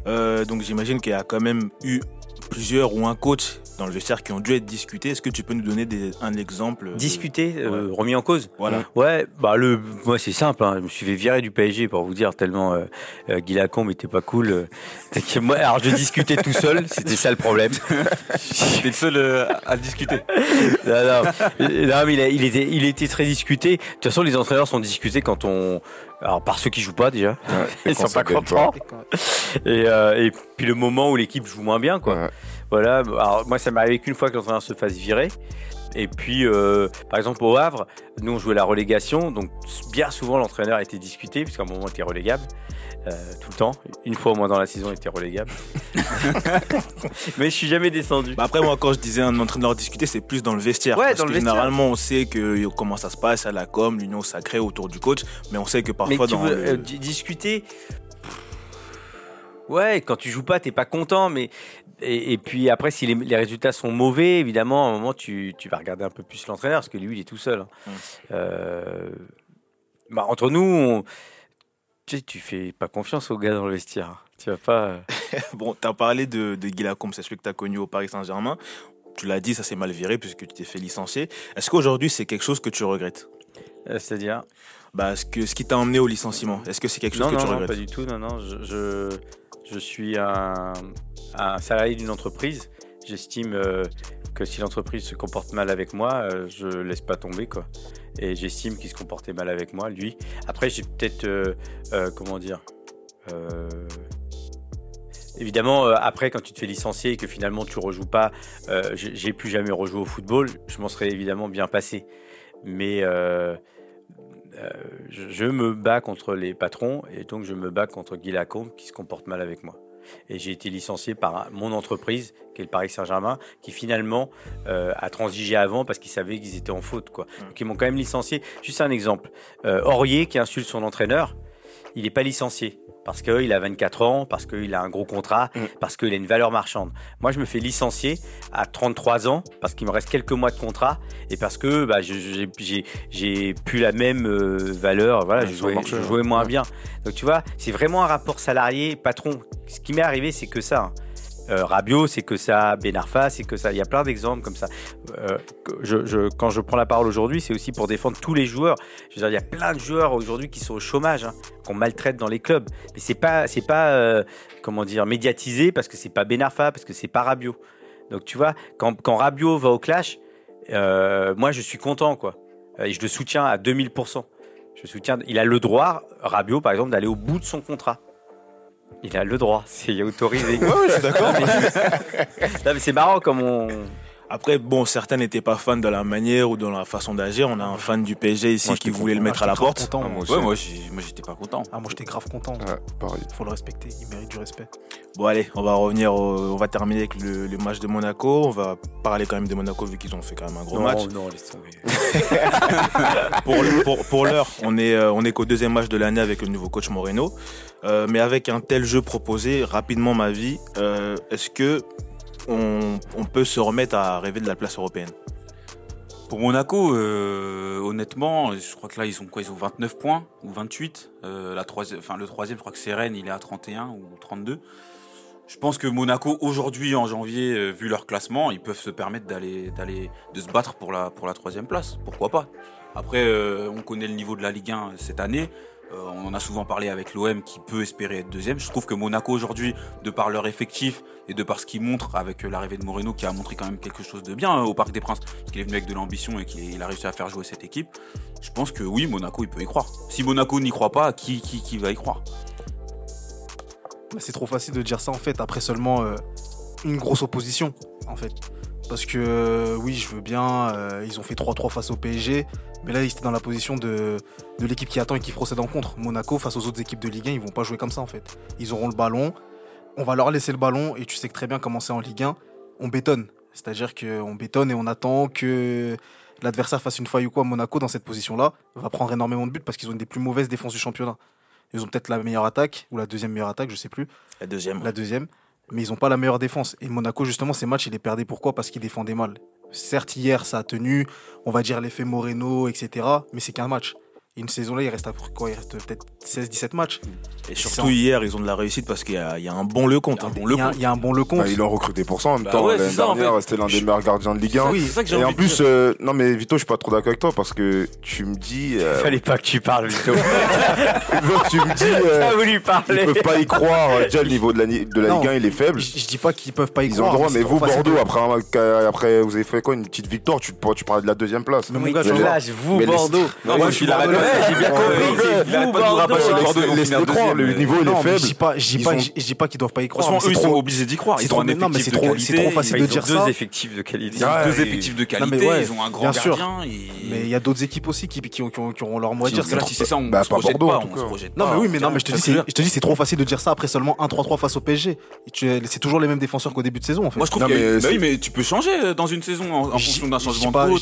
[SPEAKER 2] Euh, donc j'imagine qu'il y a quand même eu plusieurs ou un coach dans le vestiaire qui ont dû être discutés. Est-ce que tu peux nous donner des, un exemple de-
[SPEAKER 4] discuté, euh, remis en cause.
[SPEAKER 2] Voilà.
[SPEAKER 4] Ouais, bah le, moi c'est simple. Hein, je me suis fait virer du PSG pour vous dire tellement euh, euh, Guy Lacombe était pas cool. euh, c'est [LAUGHS] que moi, alors je discutais tout seul, [LAUGHS] c'était ça le problème.
[SPEAKER 6] T'es le seul euh, à le discuter. [LAUGHS]
[SPEAKER 4] non, non, Euh, non, mais il, a- il était, il était très discuté. De toute façon, les entraîneurs sont discutés quand on, alors par ceux qui jouent pas déjà,
[SPEAKER 5] Et
[SPEAKER 4] ils sont pas contents.
[SPEAKER 3] Et quand-
[SPEAKER 4] Et, euh, et puis le moment où l'équipe joue moins bien, quoi.
[SPEAKER 5] Ouais.
[SPEAKER 4] Voilà. Alors moi, ça m'est arrivé qu'une fois que l'entraîneur se fasse virer. Et puis, euh, par exemple, au Havre, nous, on jouait la relégation. Donc, bien souvent, l'entraîneur était discuté, puisqu'à un moment, il était relégable. euh, tout le temps. Une fois au moins dans la saison, il était relégable. [LAUGHS] Mais je suis jamais descendu.
[SPEAKER 2] Bah après, moi, quand je disais un entraîneur discuter, c'est plus dans le vestiaire.
[SPEAKER 4] Ouais,
[SPEAKER 2] parce
[SPEAKER 4] dans le
[SPEAKER 2] que
[SPEAKER 4] vestiaire.
[SPEAKER 2] généralement, on sait que, comment ça se passe à la com, l'union sacrée autour du coach, mais on sait que parfois dans
[SPEAKER 4] veux,
[SPEAKER 2] le-
[SPEAKER 4] euh, di- discuter. Ouais, quand tu joues pas, t'es pas content, mais et, et puis après, si les, les résultats sont mauvais, évidemment, à un moment, tu, tu vas regarder un peu plus l'entraîneur, parce que lui, il est tout seul. hein.
[SPEAKER 2] Mm.
[SPEAKER 4] Euh, bah, entre nous, on- tu sais, tu fais pas confiance aux gars dans le vestiaire. hein. Tu vas pas. euh, [LAUGHS]
[SPEAKER 2] Bon, t'as parlé de, de Guy Lacombe, c'est celui que t'as connu au Paris Saint-Germain. Tu l'as dit, ça s'est mal viré puisque tu t'es fait licencier. Est-ce qu'aujourd'hui, c'est quelque chose que tu regrettes?
[SPEAKER 4] Euh, C'est-à-dire?
[SPEAKER 2] Bah, ce, que, ce qui t'a emmené au licenciement, est-ce que c'est quelque chose
[SPEAKER 4] Non,
[SPEAKER 2] que
[SPEAKER 4] non,
[SPEAKER 2] tu
[SPEAKER 4] non,
[SPEAKER 2] regrettes?
[SPEAKER 4] pas du tout. Non, non. Je, je, je suis un, salarié d'une entreprise. J'estime euh, que si l'entreprise se comporte mal avec moi, euh, je laisse pas tomber, quoi. Et j'estime qu'il se comportait mal avec moi, lui. Après, j'ai peut-être, euh, euh, comment dire, Évidemment, après, quand tu te fais licencier et que finalement tu rejoues pas, j'ai plus jamais rejoué au football, je m'en serais évidemment bien passé. Mais je, je me bats contre les patrons et donc je me bats contre Guy Lacombe qui se comporte mal avec moi. Et j'ai été licencié par mon entreprise, qui est le Paris Saint-Germain, qui finalement euh, a transigé avant parce qu'ils savaient qu'ils étaient en faute. Quoi. Donc ils m'ont quand même licencié. Juste un exemple. Euh, Aurier qui insulte son entraîneur, il n'est pas licencié. Parce qu'il a 24 ans, parce qu'il a un gros contrat,
[SPEAKER 5] Mm.
[SPEAKER 4] parce qu'il a une valeur marchande. Moi, je me fais licencier à 33 ans, parce qu'il me reste quelques mois de contrat, et parce que bah, j'ai- plus la même euh, valeur. Voilà,
[SPEAKER 5] Ouais,
[SPEAKER 4] je jouais, je moins
[SPEAKER 5] Ouais.
[SPEAKER 4] bien. Donc tu vois, c'est vraiment un rapport salarié-patron. Ce qui m'est arrivé, c'est que ça. hein. Euh, Rabiot, c'est que ça. Ben Arfa, c'est que ça. Il y a plein d'exemples comme ça. Euh, je, quand je prends la parole aujourd'hui, c'est aussi pour défendre tous les joueurs. Je veux dire, il y a plein de joueurs aujourd'hui qui sont au chômage, hein, qu'on maltraite dans les clubs. Mais c'est pas, c'est pas, euh, comment dire, médiatisé parce que c'est pas Ben Arfa, parce que c'est pas Rabiot. Donc tu vois, quand, quand Rabiot va au clash, euh, moi je suis content quoi. Et je le soutiens à 2000%. Je soutiens. Il a le droit, Rabiot par exemple, d'aller au bout de son contrat. Il a le droit, c'est autorisé.
[SPEAKER 2] Ouais, ouais, je suis d'accord. [LAUGHS]
[SPEAKER 4] Non, mais c'est marrant comme on.
[SPEAKER 2] Après, bon, certains n'étaient pas fans de la manière ou de la façon d'agir. On a un fan du PSG ici
[SPEAKER 5] Moi,
[SPEAKER 2] qui voulait le mettre à la porte.
[SPEAKER 3] content,
[SPEAKER 5] Ah,
[SPEAKER 3] moi.
[SPEAKER 6] Ouais, moi, j'étais pas content.
[SPEAKER 3] Ah, moi j'étais grave content.
[SPEAKER 5] Ouais, pareil.
[SPEAKER 3] Faut le respecter, il mérite du respect.
[SPEAKER 2] Bon, allez, on va revenir, au- on va terminer avec le, le match de Monaco. On va parler quand même de Monaco vu qu'ils ont fait quand même un gros
[SPEAKER 4] non,
[SPEAKER 2] match.
[SPEAKER 4] non, laisse tomber. [LAUGHS]
[SPEAKER 2] Pour, pour, pour l'heure, on est, euh, on est qu'au deuxième match de l'année avec le nouveau coach Moreno. Euh, mais avec un tel jeu proposé, rapidement ma vie, euh, est-ce que on, peut se remettre à rêver de la place européenne?
[SPEAKER 6] Pour Monaco, euh, honnêtement, je crois que là, ils ont quoi? Ils ont 29 points ou 28. Euh, la troisième, enfin, le troisième, je crois que c'est Rennes, il est à 31 ou 32. Je pense que Monaco, aujourd'hui, en janvier, vu leur classement, ils peuvent se permettre d'aller, d'aller, de se battre pour la, pour la troisième place. Pourquoi pas? Après, on connaît le niveau de la Ligue 1 cette année. Euh, on en a souvent parlé avec l'OM qui peut espérer être deuxième. Je trouve que Monaco aujourd'hui, de par leur effectif et de par ce qu'ils montrent avec euh, l'arrivée de Moreno qui a montré quand même quelque chose de bien hein, au Parc des Princes, qu'il est venu avec de l'ambition et qu'il il a réussi à faire jouer cette équipe. Je pense que oui, Monaco, il peut y croire. Si Monaco n'y croit pas, qui, va y croire?
[SPEAKER 3] Mais C'est trop facile de dire ça en fait après seulement euh, une grosse opposition en fait. Parce que euh, oui, je veux bien, euh, ils ont fait 3-3 face au PSG, mais là ils étaient dans la position de, de l'équipe qui attend et qui procède en contre. Monaco face aux autres équipes de Ligue 1, ils vont pas jouer comme ça en fait. Ils auront le ballon, on va leur laisser le ballon et tu sais que très bien comment c'est en Ligue 1, on bétonne. C'est-à-dire qu'on bétonne et on attend que l'adversaire fasse une faille ou quoi. Monaco dans cette position-là va prendre énormément de buts parce qu'ils ont une des plus mauvaises défenses du championnat. Ils ont peut-être la meilleure attaque ou la deuxième meilleure attaque, je sais plus
[SPEAKER 2] La deuxième.
[SPEAKER 3] la deuxième, mais ils n'ont pas la meilleure défense. Et Monaco, justement, ces matchs, il les perdait pourquoi? Parce qu'ils défendaient mal. Certes, hier, ça a tenu, on va dire l'effet Moreno, etc. Mais c'est qu'un match. Et une saison là, il reste après quoi? Il reste peut-être 16-17 matchs.
[SPEAKER 2] Et surtout hier, ils ont de la réussite parce qu'il y, a il y a un bon Lecomte. hein.
[SPEAKER 3] Il y, a- il y a un bon Lecomte.
[SPEAKER 5] Bah, ils l'ont recruté pour ça en même
[SPEAKER 6] Bah
[SPEAKER 5] temps.
[SPEAKER 6] ouais,
[SPEAKER 5] L'année
[SPEAKER 6] en
[SPEAKER 5] dernière,
[SPEAKER 6] fait.
[SPEAKER 5] c'était l'un des meilleurs gardiens de Ligue 1.
[SPEAKER 3] Oui,
[SPEAKER 6] C'est ça que j'ai
[SPEAKER 5] Et en plus,
[SPEAKER 6] dire.
[SPEAKER 5] euh, non mais Vito, je suis pas trop d'accord avec toi parce que tu me dis, euh,
[SPEAKER 4] Fallait pas que tu parles, Vito. [LAUGHS]
[SPEAKER 5] tu me dis, euh,
[SPEAKER 4] T'as voulu
[SPEAKER 5] ils
[SPEAKER 4] parler.
[SPEAKER 5] peuvent pas y croire. euh, [LAUGHS] Déjà, le niveau de la, de la
[SPEAKER 3] Non.
[SPEAKER 5] Ligue 1, il est faible.
[SPEAKER 3] Je, je dis pas qu'ils peuvent pas y
[SPEAKER 5] Ils ont
[SPEAKER 3] croire.
[SPEAKER 5] le droit,
[SPEAKER 3] c'est
[SPEAKER 5] mais vous, Bordeaux,
[SPEAKER 3] de-
[SPEAKER 5] après, un- après, vous avez fait quoi Une petite victoire Tu, tu parlais de la deuxième place.
[SPEAKER 3] Mais mon gars,
[SPEAKER 4] vous, Bordeaux.
[SPEAKER 6] Non, moi, je suis Moi,
[SPEAKER 4] j'ai bien compris,
[SPEAKER 6] finir
[SPEAKER 5] croire, le niveau il est faible.
[SPEAKER 3] pas, je dis pas, qu'ils doivent pas y croire.
[SPEAKER 6] Franchement, eux, ils sont
[SPEAKER 3] trop-
[SPEAKER 6] obligés d'y croire.
[SPEAKER 3] c'est
[SPEAKER 6] Ils
[SPEAKER 3] trop-
[SPEAKER 6] ont un effectif
[SPEAKER 3] c'est
[SPEAKER 6] de
[SPEAKER 3] trop-
[SPEAKER 6] qualité.
[SPEAKER 3] c'est trop facile
[SPEAKER 4] Ils
[SPEAKER 3] de
[SPEAKER 4] ont
[SPEAKER 3] dire
[SPEAKER 4] deux
[SPEAKER 3] ça.
[SPEAKER 4] effectifs de qualité.
[SPEAKER 6] Deux effectifs de qualité, ils ont un grand gardien.
[SPEAKER 3] Mais il y a d'autres équipes aussi qui, qui, ont, qui ont- qui auront leur mot à
[SPEAKER 6] Si
[SPEAKER 3] dire.
[SPEAKER 6] si c'est ça, on
[SPEAKER 5] Bah,
[SPEAKER 6] se projette pas,
[SPEAKER 3] Non mais oui mais non mais je te dis c'est
[SPEAKER 6] dire-
[SPEAKER 3] je te dis c'est trop facile de dire ça après seulement 1-3-3 face au PSG. C'est toujours les mêmes défenseurs qu'au début de saison en fait.
[SPEAKER 6] Moi je trouve que
[SPEAKER 5] mais c'est-
[SPEAKER 6] oui mais tu peux changer dans une saison en, fonction d'un changement de coach,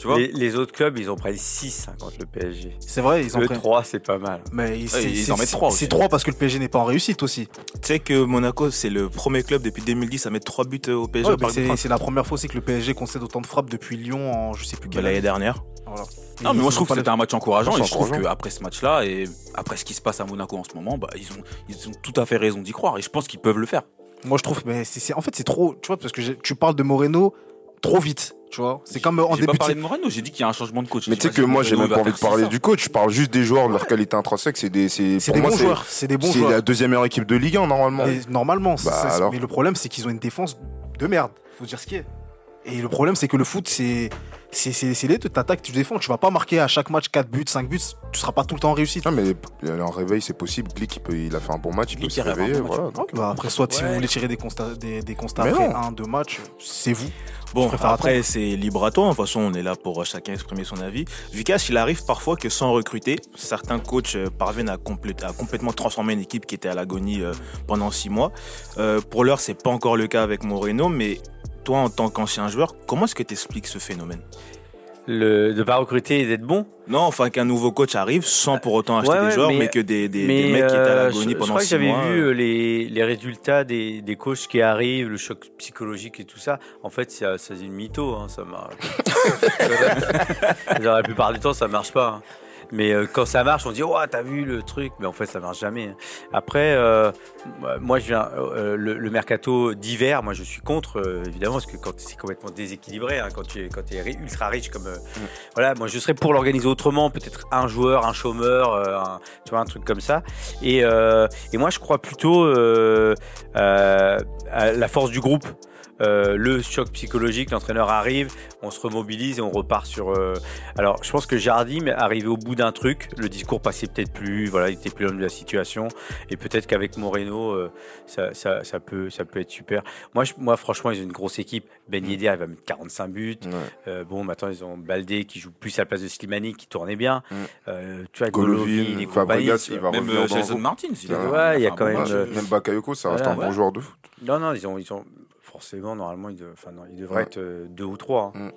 [SPEAKER 6] tu vois.
[SPEAKER 4] Les, les autres clubs, ils ont pris 6 contre le PSG.
[SPEAKER 3] C'est vrai ils ont
[SPEAKER 4] Le
[SPEAKER 3] pris.
[SPEAKER 4] 3, c'est pas mal.
[SPEAKER 3] Mais c'est-
[SPEAKER 6] ils en mettent
[SPEAKER 3] c'est-
[SPEAKER 6] trois
[SPEAKER 3] C'est
[SPEAKER 6] aussi.
[SPEAKER 3] 3 parce que le PSG n'est pas en réussite aussi.
[SPEAKER 2] Tu sais que Monaco, c'est le premier club depuis 2010 à mettre 3 buts euh, au PSG
[SPEAKER 3] Ouais, c'est la première fois aussi que le PSG concède autant de frappes depuis Lyon en je sais plus
[SPEAKER 2] Bah,
[SPEAKER 3] quelle
[SPEAKER 2] L'année
[SPEAKER 3] année.
[SPEAKER 2] dernière.
[SPEAKER 3] Voilà.
[SPEAKER 6] Non, mais moi je trouve que c'était un match encourageant et je trouve qu'après ce match-là et après ce qui se passe à Monaco en ce moment, bah, ils, ont, ils ont tout à fait raison d'y croire et je pense qu'ils peuvent le faire.
[SPEAKER 3] Moi je trouve mais en fait c'est trop tu vois parce que tu parles de Moreno trop vite tu vois. C'est comme euh, en
[SPEAKER 6] J'ai
[SPEAKER 3] début
[SPEAKER 6] pas
[SPEAKER 3] de
[SPEAKER 6] parlé de Moreno, j'ai dit qu'il y a un changement de coach.
[SPEAKER 5] Mais tu sais que moi j'ai même pas envie de parler du coach, je parle juste des joueurs, de leur qualité intrinsèque, c'est des c'est
[SPEAKER 3] C'est des bons
[SPEAKER 5] c'est-
[SPEAKER 3] joueurs, c'est des bons
[SPEAKER 5] C'est
[SPEAKER 3] joueurs.
[SPEAKER 5] la deuxième meilleure équipe de Ligue 1 normalement.
[SPEAKER 3] Normalement, c'est
[SPEAKER 5] Bah,
[SPEAKER 3] mais le problème c'est qu'ils ont une défense de merde. Faut dire ce qui est. Et le problème c'est que le foot c'est c'est c'est c'est les deux. T'attaques, tu défends. Tu vas pas marquer à chaque match 4 buts, 5 buts. Tu seras pas tout le temps en réussite.
[SPEAKER 5] Ah mais en réveil c'est possible, Glick il, peut- il a fait un bon match, il peut
[SPEAKER 6] Glick,
[SPEAKER 5] se
[SPEAKER 6] il a fait un
[SPEAKER 5] réveiller,
[SPEAKER 6] bon match.
[SPEAKER 5] voilà.
[SPEAKER 3] Bah après, soit si vous voulez tirer des constats, des, des constats
[SPEAKER 5] Mais
[SPEAKER 3] après
[SPEAKER 5] non.
[SPEAKER 3] un, deux matchs, c'est vous.
[SPEAKER 2] Bon, après, c'est libre à toi. De toute façon, on est là pour euh, chacun exprimer son avis. Vicas, il arrive parfois que sans recruter, certains coachs euh, parviennent à, complé- à complètement transformer une équipe qui était à l'agonie euh, pendant six mois. Euh, pour l'heure, c'est pas encore le cas avec Moreno, mais toi, en tant qu'ancien joueur, comment est-ce que tu expliques ce phénomène?
[SPEAKER 4] Le, de pas recruter et d'être bon?
[SPEAKER 2] Non, enfin qu'un nouveau coach arrive sans pour autant acheter
[SPEAKER 4] Ouais,
[SPEAKER 2] des joueurs,
[SPEAKER 4] mais-
[SPEAKER 2] mais, que des, des,
[SPEAKER 4] mais
[SPEAKER 2] des mecs qui étaient à
[SPEAKER 4] euh,
[SPEAKER 2] l'agonie
[SPEAKER 4] je, je
[SPEAKER 2] pendant
[SPEAKER 4] crois que j'avais
[SPEAKER 2] mois.
[SPEAKER 4] vu
[SPEAKER 2] euh,
[SPEAKER 4] euh, les, les résultats des, des coachs qui arrivent, le choc psychologique et tout ça. En fait, ça, ça c'est une mytho. Hein, ça marche. La plupart du temps, ça marche pas. hein. Mais euh, quand ça marche, on dit ouais, t'as vu le truc, mais en fait, ça marche jamais. Après, euh, moi, je viens euh, le, le mercato d'hiver. Moi, je suis contre, évidemment, parce que quand c'est complètement déséquilibré, hein, quand tu es quand es ultra riche comme euh, voilà, moi, je serais pour l'organiser autrement, peut-être un joueur, un chômeur, un- tu vois, un truc comme ça. Et, et moi, je crois plutôt à la force du groupe. Euh, le choc psychologique, l'entraîneur arrive, on se remobilise et on repart sur. euh, Alors, je pense que Jardim est arrivé au bout d'un truc. Le discours passait peut-être plus, voilà, il était plus l'homme de la situation. Et peut-être qu'avec Moreno, euh, ça, ça, ça peut, ça peut être super. Moi, je- moi, franchement, ils ont une grosse équipe. Ben Yedder, il va mettre 45 buts.
[SPEAKER 5] Ouais.
[SPEAKER 4] Euh, bon, maintenant, ils ont Baldé qui joue plus à la place de Slimani qui tournait bien.
[SPEAKER 5] Mm.
[SPEAKER 4] Euh, tu vois,
[SPEAKER 5] Golovin,
[SPEAKER 4] Golovin, et compagnie,
[SPEAKER 5] Fabregas, il va
[SPEAKER 6] Même
[SPEAKER 5] revenir dans.
[SPEAKER 6] Martins, il
[SPEAKER 5] Ouais,
[SPEAKER 4] il y a quand
[SPEAKER 6] bon
[SPEAKER 4] même,
[SPEAKER 6] match.
[SPEAKER 5] Même Bakayoko, ça reste un bon joueur de foot.
[SPEAKER 4] Non, non, ils ont, ils ont forcément, normalement, ils, de- enfin, non, ils devraient
[SPEAKER 5] Ouais.
[SPEAKER 4] être euh, deux ou trois. hein.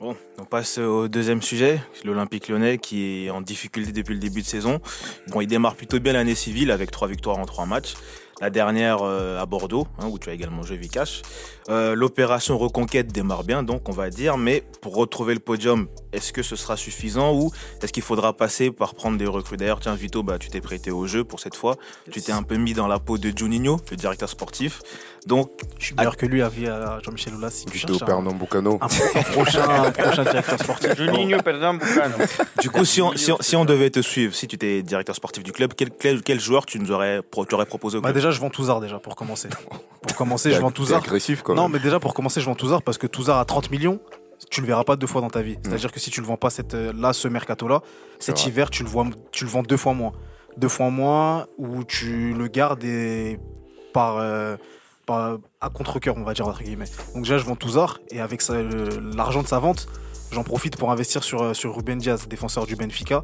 [SPEAKER 2] Bon, on passe au deuxième sujet, l'Olympique lyonnais qui est en difficulté depuis le début de saison. Bon, il démarre plutôt bien l'année civile avec trois victoires en trois matchs. La dernière euh, à Bordeaux, hein, où tu as également joué Vikash. Euh, L'opération reconquête démarre bien, donc on va dire, mais pour retrouver le podium, est-ce que ce sera suffisant ou est-ce qu'il faudra passer par prendre des recrues? D'ailleurs, tiens, Vito, bah, tu t'es prêté au jeu pour cette fois. Tu t'es un peu mis dans la peau de Juninho, le directeur sportif. Donc,
[SPEAKER 3] Je suis meilleur que lui à, vie à Jean-Michel Aulas si tu
[SPEAKER 5] J'étais au
[SPEAKER 3] cherches un,
[SPEAKER 5] Pernambucano. Bucano.
[SPEAKER 3] un pro- un prochain, un prochain directeur sportif.
[SPEAKER 2] Du coup, si on, si, on, si on devait te suivre, si tu étais directeur sportif du club, quel, quel, quel joueur tu nous aurais, tu aurais proposé au
[SPEAKER 3] Bah
[SPEAKER 2] club
[SPEAKER 3] déjà, je vends Touzard déjà pour commencer. Pour commencer, je vends Touzard.
[SPEAKER 5] agressif quand
[SPEAKER 3] Non, mais déjà pour commencer, je vends Touzard parce que Touzard à 30 millions, tu le verras pas deux fois dans ta vie. C'est-à-dire que si tu le vends pas cette, euh, là, ce mercato-là, cet
[SPEAKER 5] vrai.
[SPEAKER 3] hiver, tu le, vois, tu le vends deux fois moins. Deux fois moins où tu le gardes et par, euh, par- à contre-coeur, on va dire, entre guillemets. Donc déjà, je vends Touzard et avec l'argent de sa vente, j'en profite pour investir sur, euh, sur Ruben Diaz, défenseur du Benfica.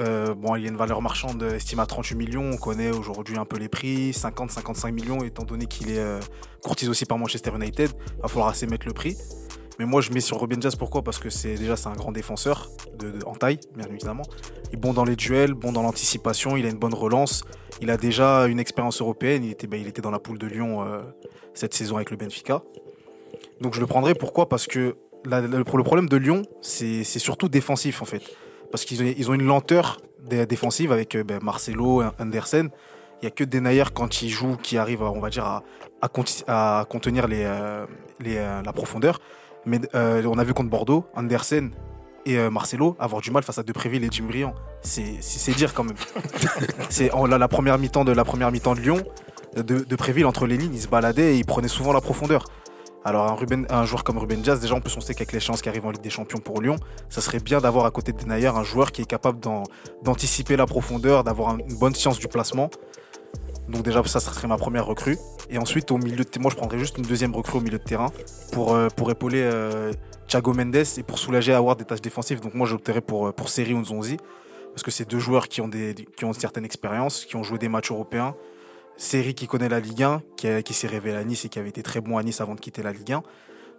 [SPEAKER 3] Euh, bon, il y a une valeur marchande estimée à 38 millions. On connaît aujourd'hui un peu les prix, 50-55 millions, étant donné qu'il est euh, courtisé aussi par Manchester United. Il va falloir assez mettre le prix. Mais moi, je mets sur Ruben Diaz. Pourquoi? Parce que c'est déjà c'est un grand défenseur en taille, bien évidemment. Il est bon dans les duels, bon dans l'anticipation. Il a une bonne relance. Il a déjà une expérience européenne. Il était, ben, il était dans la poule de Lyon euh, cette saison avec le Benfica. Donc je le prendrai. Pourquoi? Parce que le, problème de Lyon, c'est surtout défensif en fait. Parce qu'ils ont, ils ont une lenteur dé- défensive avec euh, ben, Marcelo, Andersen. Il n'y a que Denayer quand il joue qui arrive, on va dire, à, à, contenir euh, la profondeur. Mais euh, on a vu contre Bordeaux, Andersen et euh, Marcelo avoir du mal face à Depréville et Jim Briand. C'est dire quand même. [LAUGHS] C'est en- la, la première mi-temps de la première mi-temps de Lyon, de, Depréville entre les lignes, il se baladait et il prenait souvent la profondeur. Alors un, Ruben, un joueur comme Ruben Diaz, déjà en plus on sait qu'avec les chances qui arrivent en Ligue des Champions pour Lyon, ça serait bien d'avoir à côté de Denayer un joueur qui est capable d'anticiper la profondeur, d'avoir un- une bonne science du placement. Donc déjà ça, serait ma première recrue. Et ensuite au milieu de moi je prendrais juste une deuxième recrue au milieu de terrain pour, euh, épauler euh, Thiago Mendes et pour soulager Howard des tâches défensives. Donc moi j'opterais pour, euh, pour Seri Nzonzi parce que c'est deux joueurs qui ont, des, qui ont une certaine expérience, qui ont joué des matchs européens. Seri qui connaît la Ligue 1, qui, s'est révélé à Nice et qui avait été très bon à Nice avant de quitter la Ligue 1.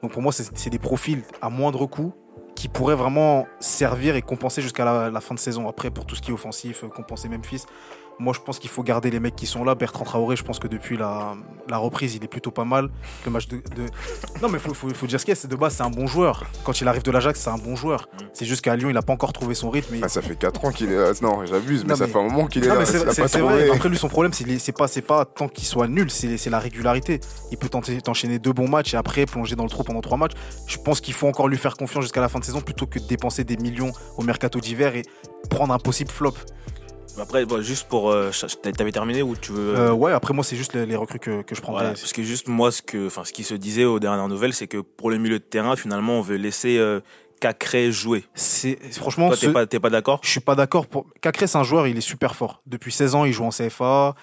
[SPEAKER 3] Donc pour moi, c'est des profils à moindre coût qui pourraient vraiment servir et compenser jusqu'à la, la fin de saison. Après, pour tout ce qui est offensif, euh, compenser Memphis. Moi, je pense qu'il faut garder les mecs qui sont là. Bertrand Traoré, je pense que depuis la, la reprise, il est plutôt pas mal. Le match de, de- Non, mais il faut, faut, faut dire ce qu'il y a. C'est de base, c'est un bon joueur. Quand il arrive de l'Ajax, c'est un bon joueur. C'est juste qu'à Lyon, il n'a pas encore trouvé son rythme. et-
[SPEAKER 5] Ah, ça fait 4 ans qu'il est là. Non, j'abuse, mais, ça fait un moment qu'il est
[SPEAKER 3] non,
[SPEAKER 5] là.
[SPEAKER 3] c'est vrai. Après, lui, son problème, c'est pas, pas tant qu'il soit nul, c'est la régularité. Il peut tenter- t'enchaîner deux bons matchs et après plonger dans le trou pendant trois matchs. Je pense qu'il faut encore lui faire confiance jusqu'à la fin de saison plutôt que de dépenser des millions au mercato d'hiver et prendre un possible flop.
[SPEAKER 2] Après, juste pour. euh, T'avais terminé ou tu veux.
[SPEAKER 3] Euh, ouais, après, moi, c'est juste les, les recrues que, que je.
[SPEAKER 2] Voilà, parce que juste moi, ce, que, ce qui se disait aux dernières nouvelles, c'est que pour le milieu de terrain, finalement, on veut laisser euh, Cacré jouer.
[SPEAKER 3] C'est franchement,
[SPEAKER 2] Toi, t'es pas, d'accord?
[SPEAKER 3] Je suis pas d'accord. Pour... Cacré, c'est un joueur, il est super fort. Depuis 16 ans, il joue en CFA.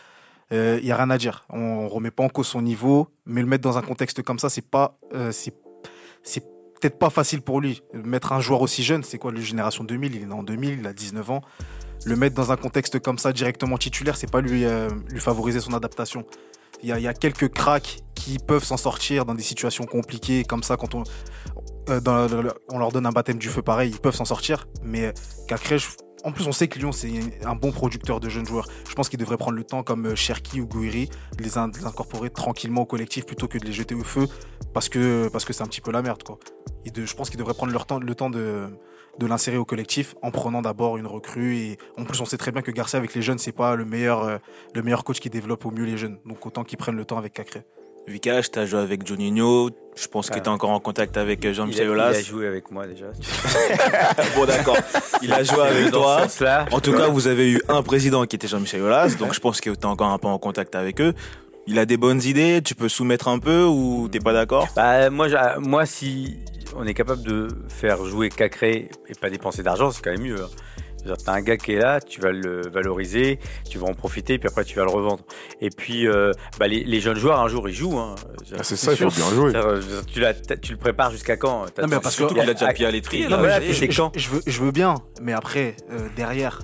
[SPEAKER 3] Il y a rien à dire. On, remet pas en cause son niveau, mais le mettre dans un contexte comme ça, c'est pas, euh, c'est, peut-être pas facile pour lui. Mettre un joueur aussi jeune, c'est quoi, le génération 2000 Il est né en 2000, il a 19 ans. Le mettre dans un contexte comme ça, directement titulaire, c'est pas lui, euh, favoriser son adaptation. Il y a, quelques cracks qui peuvent s'en sortir dans des situations compliquées comme ça quand on, euh, leur donne un baptême du feu pareil, ils peuvent s'en sortir. Mais Cacré, je- en plus, on sait que Lyon, c'est un bon producteur de jeunes joueurs. Je pense qu'il devrait prendre le temps, comme euh, Cherki ou Gouiri, de les, incorporer tranquillement au collectif plutôt que de les jeter au feu parce que c'est un petit peu la merde. Et je pense qu'ils devraient prendre leur temps, le temps de, de l'insérer au collectif en prenant d'abord une recrue. Et en plus, on sait très bien que Garcia, avec les jeunes, c'est pas le meilleur, euh, le meilleur coach qui développe au mieux les jeunes. Donc autant qu'ils prennent le temps avec Cacré.
[SPEAKER 2] Vikash, t'as joué avec Juninho. Je pense que
[SPEAKER 4] Ah.
[SPEAKER 2] t'es encore en contact avec euh, Jean-Michel
[SPEAKER 4] il a
[SPEAKER 2] Aulas.
[SPEAKER 4] joué avec moi déjà. [LAUGHS]
[SPEAKER 2] bon, d'accord. Il a joué [LAUGHS] avec toi. En tout cas, vous avez eu un président qui était Jean-Michel Aulas, donc je pense que t'es encore un peu en contact avec eux. Il a des bonnes idées, tu peux soumettre un peu ou t'es pas d'accord?
[SPEAKER 4] Bah, moi, moi, si on est capable de faire jouer Cacré et pas dépenser d'argent, c'est quand même mieux. hein. T'as un gars qui est là, tu vas le valoriser, tu vas en profiter, puis après tu vas le revendre. Et puis, euh, bah, les, les jeunes joueurs, un jour, ils jouent. hein.
[SPEAKER 5] Ah, c'est ça, il faut bien jouer.
[SPEAKER 4] C'est-à-dire, Tu, le prépares jusqu'à quand T'as-
[SPEAKER 3] Non, mais parce que-
[SPEAKER 6] Surtout qu'il a déjà pied à l'étrier.
[SPEAKER 3] Je, je veux, je veux bien, mais après, euh, derrière,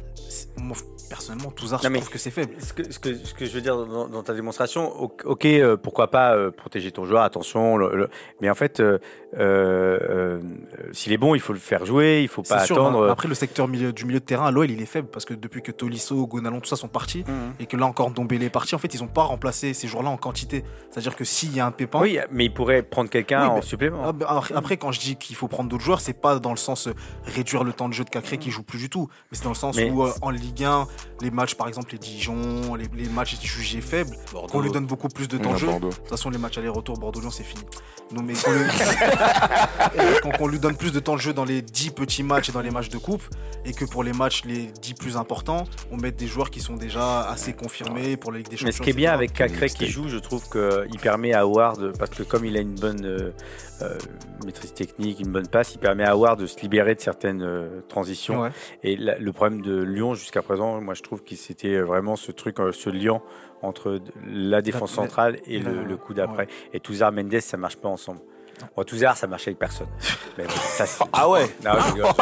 [SPEAKER 3] personnellement, Touzard, je trouve que c'est faible.
[SPEAKER 4] Ce que, ce, que, ce que je veux dire dans, dans ta démonstration, ok, euh, pourquoi pas euh, protéger ton joueur, attention, le- le- mais en fait, euh, s'il est bon, il faut le faire jouer, il faut pas
[SPEAKER 3] sûr,
[SPEAKER 4] attendre.
[SPEAKER 3] hein. Après, le secteur milieu, du milieu de terrain, à l'OL, il est faible parce que depuis que Tolisso, Gonalon, tout ça sont partis
[SPEAKER 4] Mhm.
[SPEAKER 3] et que là encore Dombele est parti, en fait, ils n'ont pas remplacé ces joueurs-là en quantité. C'est-à-dire que s'il y a un pépin.
[SPEAKER 4] Oui, mais il pourrait prendre quelqu'un
[SPEAKER 3] Oui,
[SPEAKER 4] en supplément.
[SPEAKER 3] Ah, bah, après, quand je dis qu'il faut prendre d'autres joueurs, c'est pas dans le sens réduire le temps de jeu de Cacré qui joue plus du tout, mais c'est dans le sens
[SPEAKER 4] Mais-
[SPEAKER 3] où en Ligue 1, les matchs, par exemple, les Dijon, les, les matchs jugés faibles, qu'on lui donne beaucoup plus de temps de jeu. De toute façon, les matchs aller-retour Bordeaux-Lyon, c'est fini. Non, mais qu'on lui... [LAUGHS] qu'on- qu'on lui donne plus de temps de jeu dans les 10 petits matchs et dans les matchs de coupe, et que pour les matchs les 10 plus importants, on mette des joueurs qui sont déjà assez confirmés pour la Ligue des Champions.
[SPEAKER 4] Mais ce qui est bien
[SPEAKER 3] etc.
[SPEAKER 4] avec Cacré qui joue, je trouve qu'il permet à Howard, parce que comme il a une bonne euh, euh, maîtrise technique, une bonne passe, il permet à Howard de se libérer de certaines euh, transitions.
[SPEAKER 3] Ouais.
[SPEAKER 4] Et la- le problème de Lyon jusqu'à présent, moi je trouve que c'était vraiment ce truc, euh, ce lien entre la défense centrale et le, le coup d'après. Et Touzard Mendes, ça marche pas ensemble. Bon, Touzard, ça marche avec personne. Mais bon, ça, c'est-
[SPEAKER 2] Ah ouais
[SPEAKER 4] non, je rigole.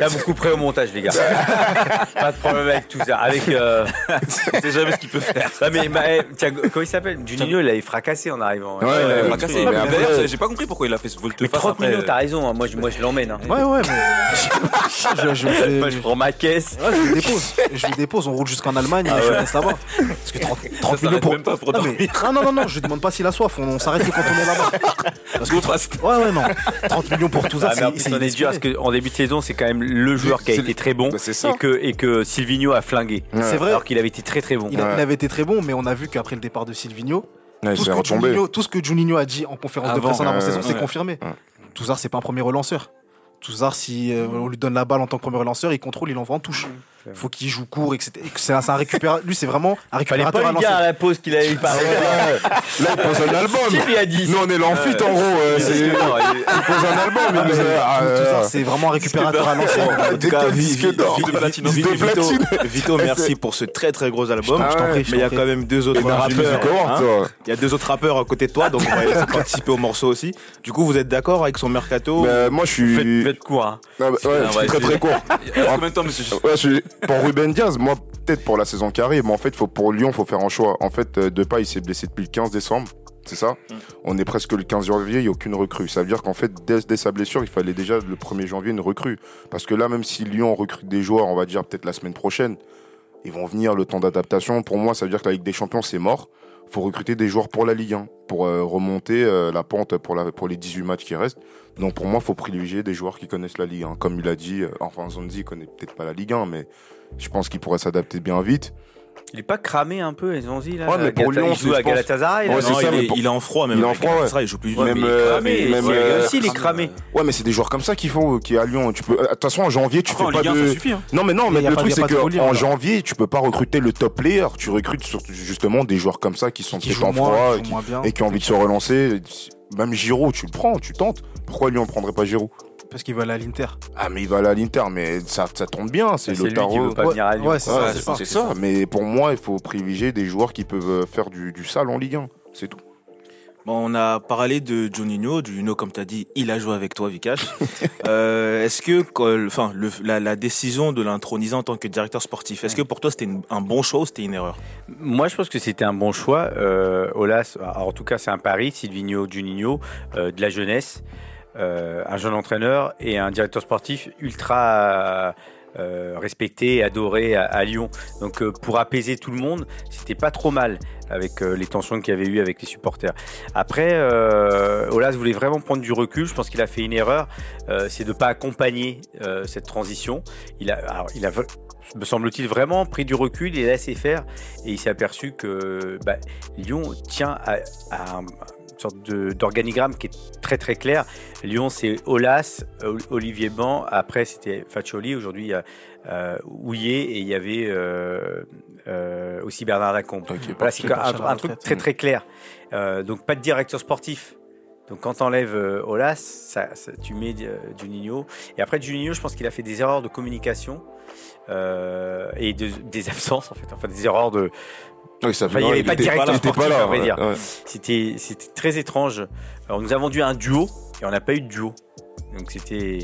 [SPEAKER 4] Là, vous couperez au montage, les gars. [LAUGHS] pas de problème avec Touzard. Avec. Euh... [LAUGHS]
[SPEAKER 6] Sait jamais ce qu'il peut faire.
[SPEAKER 4] Non, mais eh, tiens, comment il s'appelle? Juninho, il avait fracassé en arrivant.
[SPEAKER 5] Ouais,
[SPEAKER 6] Ouais, il
[SPEAKER 5] ouais,
[SPEAKER 6] avait
[SPEAKER 5] ouais.
[SPEAKER 6] fracassé.
[SPEAKER 5] Mais
[SPEAKER 6] Mais
[SPEAKER 5] après,
[SPEAKER 6] d'ailleurs,
[SPEAKER 5] euh,
[SPEAKER 6] j'ai pas compris pourquoi il a fait ce
[SPEAKER 4] Mais
[SPEAKER 6] volte-face
[SPEAKER 4] 30
[SPEAKER 6] après.
[SPEAKER 4] millions, t'as raison, hein. moi, je, moi je l'emmène. Hein.
[SPEAKER 3] Ouais, ouais, mais. je, [LAUGHS] je, je-
[SPEAKER 4] Moi je prends ma caisse.
[SPEAKER 3] Ouais, je le dépose. Je le dépose, on roule jusqu'en Allemagne
[SPEAKER 4] Ah
[SPEAKER 3] et je laisse là-bas. Parce que 30, 30
[SPEAKER 6] Ça
[SPEAKER 3] millions pour.
[SPEAKER 6] même pas pour
[SPEAKER 3] non, mais-
[SPEAKER 6] dormir.
[SPEAKER 3] non, non, non, je demande pas s'il a soif, on, on s'arrête que quand on est là-bas. Parce que- Ouais, ouais, non. 30 millions pour tout ça,
[SPEAKER 4] Ah, mais en
[SPEAKER 3] c'est.
[SPEAKER 4] plus, on est dur parce qu'en début de saison, c'est quand même le joueur qui a
[SPEAKER 5] C'est-
[SPEAKER 4] été très bon
[SPEAKER 5] Bah, c'est ça.
[SPEAKER 4] et que, et que Silvino a flingué.
[SPEAKER 5] Ouais.
[SPEAKER 3] C'est vrai.
[SPEAKER 4] Alors qu'il avait été très très bon.
[SPEAKER 3] Il, a-
[SPEAKER 5] Ouais.
[SPEAKER 3] il avait été très bon, mais on a vu qu'après le départ de Silvino,
[SPEAKER 5] Ouais,
[SPEAKER 3] tout, ce que. Juninho, tout ce que Juninho a dit en conférence de presse en
[SPEAKER 5] euh,
[SPEAKER 3] avant-saison, c'est
[SPEAKER 6] ouais.
[SPEAKER 3] confirmé.
[SPEAKER 5] Ouais.
[SPEAKER 3] Touzard, c'est pas un premier relanceur. Touzard, si euh, on lui donne la balle en tant que premier relanceur, il contrôle, il envoie en touche. Faut qu'il joue court, etc. C'est un, récupérateur. Lui, c'est vraiment un
[SPEAKER 4] Fallait
[SPEAKER 3] récupérateur
[SPEAKER 4] pas
[SPEAKER 3] à
[SPEAKER 4] lui la pause qu'il avait parlé.
[SPEAKER 5] Là, il pose un album.
[SPEAKER 4] Qui lui a dit
[SPEAKER 5] Nous, on est l'amphite, en gros. euh, c'est- Il pose un album. ah,
[SPEAKER 3] ça,
[SPEAKER 5] euh,
[SPEAKER 3] c'est vraiment un récupérateur à l'ancienne.
[SPEAKER 5] Des disques d'or.
[SPEAKER 2] Vito, merci pour ce très très gros album.
[SPEAKER 5] Ah
[SPEAKER 3] Je t'en
[SPEAKER 5] ouais.
[SPEAKER 3] prie, je
[SPEAKER 2] Mais il y a quand même deux autres rappeurs. Hein. Il y a deux autres rappeurs à côté de toi, donc on va laisser [LAUGHS] participer au morceau aussi. Du coup, vous êtes d'accord avec son mercato
[SPEAKER 5] Mais moi, je
[SPEAKER 4] Faites,
[SPEAKER 5] suis.
[SPEAKER 4] faites court. Hein.
[SPEAKER 5] Ah, bah, très très court. [LAUGHS]
[SPEAKER 6] Combien de temps, monsieur
[SPEAKER 5] Ouais, je suis- pour Ruben Diaz, moi, peut-être pour la saison qui arrive, mais en fait, faut, pour Lyon, il faut faire un choix. En fait, euh, Depay, il s'est blessé depuis le 15 décembre, c'est ça On est presque le 15 janvier, il n'y a aucune recrue. Ça veut dire qu'en fait, dès, dès sa blessure, il fallait déjà le 1er janvier une recrue. Parce que là, même si Lyon recrute des joueurs, on va dire peut-être la semaine prochaine, ils vont venir le temps d'adaptation. Pour moi, ça veut dire que la Ligue des Champions, c'est mort. faut recruter des joueurs pour la Ligue 1, pour euh, remonter euh, la pente pour, la, pour les 18 matchs qui restent. Donc pour moi, il faut privilégier des joueurs qui connaissent la Ligue 1. Comme il a dit, euh, enfin Zonzi connaît peut-être pas la Ligue 1, mais je pense qu'il pourrait s'adapter bien vite.
[SPEAKER 4] Il est pas cramé un peu, Zonzi là
[SPEAKER 5] Ouais, mais pour Lyon,
[SPEAKER 4] il joue
[SPEAKER 5] c'est-
[SPEAKER 4] à Galatasaray. là.
[SPEAKER 5] Ouais,
[SPEAKER 2] Non,
[SPEAKER 5] c'est ça,
[SPEAKER 2] il,
[SPEAKER 5] mais
[SPEAKER 2] est,
[SPEAKER 5] pour-
[SPEAKER 2] il est en froid même.
[SPEAKER 5] Il est en froid, ouais.
[SPEAKER 2] Il joue plus du tout.
[SPEAKER 5] Même,
[SPEAKER 4] mais il est
[SPEAKER 5] euh,
[SPEAKER 4] cramé,
[SPEAKER 5] même, euh,
[SPEAKER 4] aussi, il est cramé.
[SPEAKER 5] Ouais, mais c'est des joueurs comme ça qu'il faut, qui est à Lyon. Tu peux, de toute façon, en janvier, tu
[SPEAKER 6] Après,
[SPEAKER 5] fais pas
[SPEAKER 6] Ligue 1,
[SPEAKER 5] de.
[SPEAKER 6] ça suffit. hein.
[SPEAKER 5] Non, mais non,
[SPEAKER 3] Mais
[SPEAKER 5] le
[SPEAKER 3] pas-
[SPEAKER 5] truc, c'est
[SPEAKER 3] hein.
[SPEAKER 5] janvier, tu peux pas recruter le top player. Tu recrutes justement des joueurs comme ça qui sont
[SPEAKER 3] Qui
[SPEAKER 5] peut-être en froid
[SPEAKER 3] qui
[SPEAKER 5] et qui, qui ont envie de se relancer. Même Giroud, tu le prends, tu tentes. Pourquoi Lyon ne prendrait pas Giroud?
[SPEAKER 3] Parce qu'il va aller à l'Inter.
[SPEAKER 5] Ah, mais il va aller à l'Inter, mais ça, ça tombe bien. C'est
[SPEAKER 4] veut pas
[SPEAKER 3] Ouais,
[SPEAKER 4] venir à Lyon.
[SPEAKER 3] ouais, c'est
[SPEAKER 5] Ouais,
[SPEAKER 3] ça, ça.
[SPEAKER 5] ça. Mais pour moi, il faut privilégier des joueurs qui peuvent euh, faire du, du sale en Ligue 1. C'est tout.
[SPEAKER 2] Bon, on a parlé de Juninho. Juninho, comme tu as dit, il a joué avec toi, Vikash. [LAUGHS] Euh, est-ce que, que- enfin, le- la, la décision de l'introniser en tant que directeur sportif, est-ce que pour toi c'était un bon choix ou c'était une erreur?
[SPEAKER 4] Moi, je pense que c'était un bon choix. Euh, Olas, en tout cas, c'est un pari. Silvino Juninho, euh, de la jeunesse, euh, un jeune entraîneur et un directeur sportif ultra euh, respecté, et adoré à, Lyon. Donc, euh, pour apaiser tout le monde, c'était pas trop mal avec euh, les tensions qu'il y avait eu avec les supporters. Après, euh, Olas voulait vraiment prendre du recul. Je pense qu'il a fait une erreur, euh, c'est de pas accompagner euh, cette transition. Il a, me semble-t-il, vraiment pris du recul et laissé faire et il s'est aperçu que bah, Lyon tient à, à un- sorte de- d'organigramme qui est très très clair. Lyon, c'est Olas, Ol- Olivier Ban, après c'était Faccioli, aujourd'hui il y a euh, Houillet et il y avait euh, euh, aussi Bernard Lacombe. Voilà, c'est un, truc très très clair. Donc pas de directeur sportif. Donc quand t'enlèves Olas, ça, ça- tu mets Juninho. Et après Juninho, je pense qu'il a fait des erreurs de communication euh, et de- des [LAUGHS] absences en fait, enfin des erreurs de.
[SPEAKER 5] Oui, ça
[SPEAKER 4] Enfin, il y avait pas de directeur
[SPEAKER 5] là, il était
[SPEAKER 4] sportif,
[SPEAKER 5] pas là,
[SPEAKER 4] à vrai
[SPEAKER 5] ouais,
[SPEAKER 4] dire.
[SPEAKER 5] ouais.
[SPEAKER 4] C'était c'était très étrange. Alors, on nous a vendu un duo et on n'a pas eu de duo. Donc c'était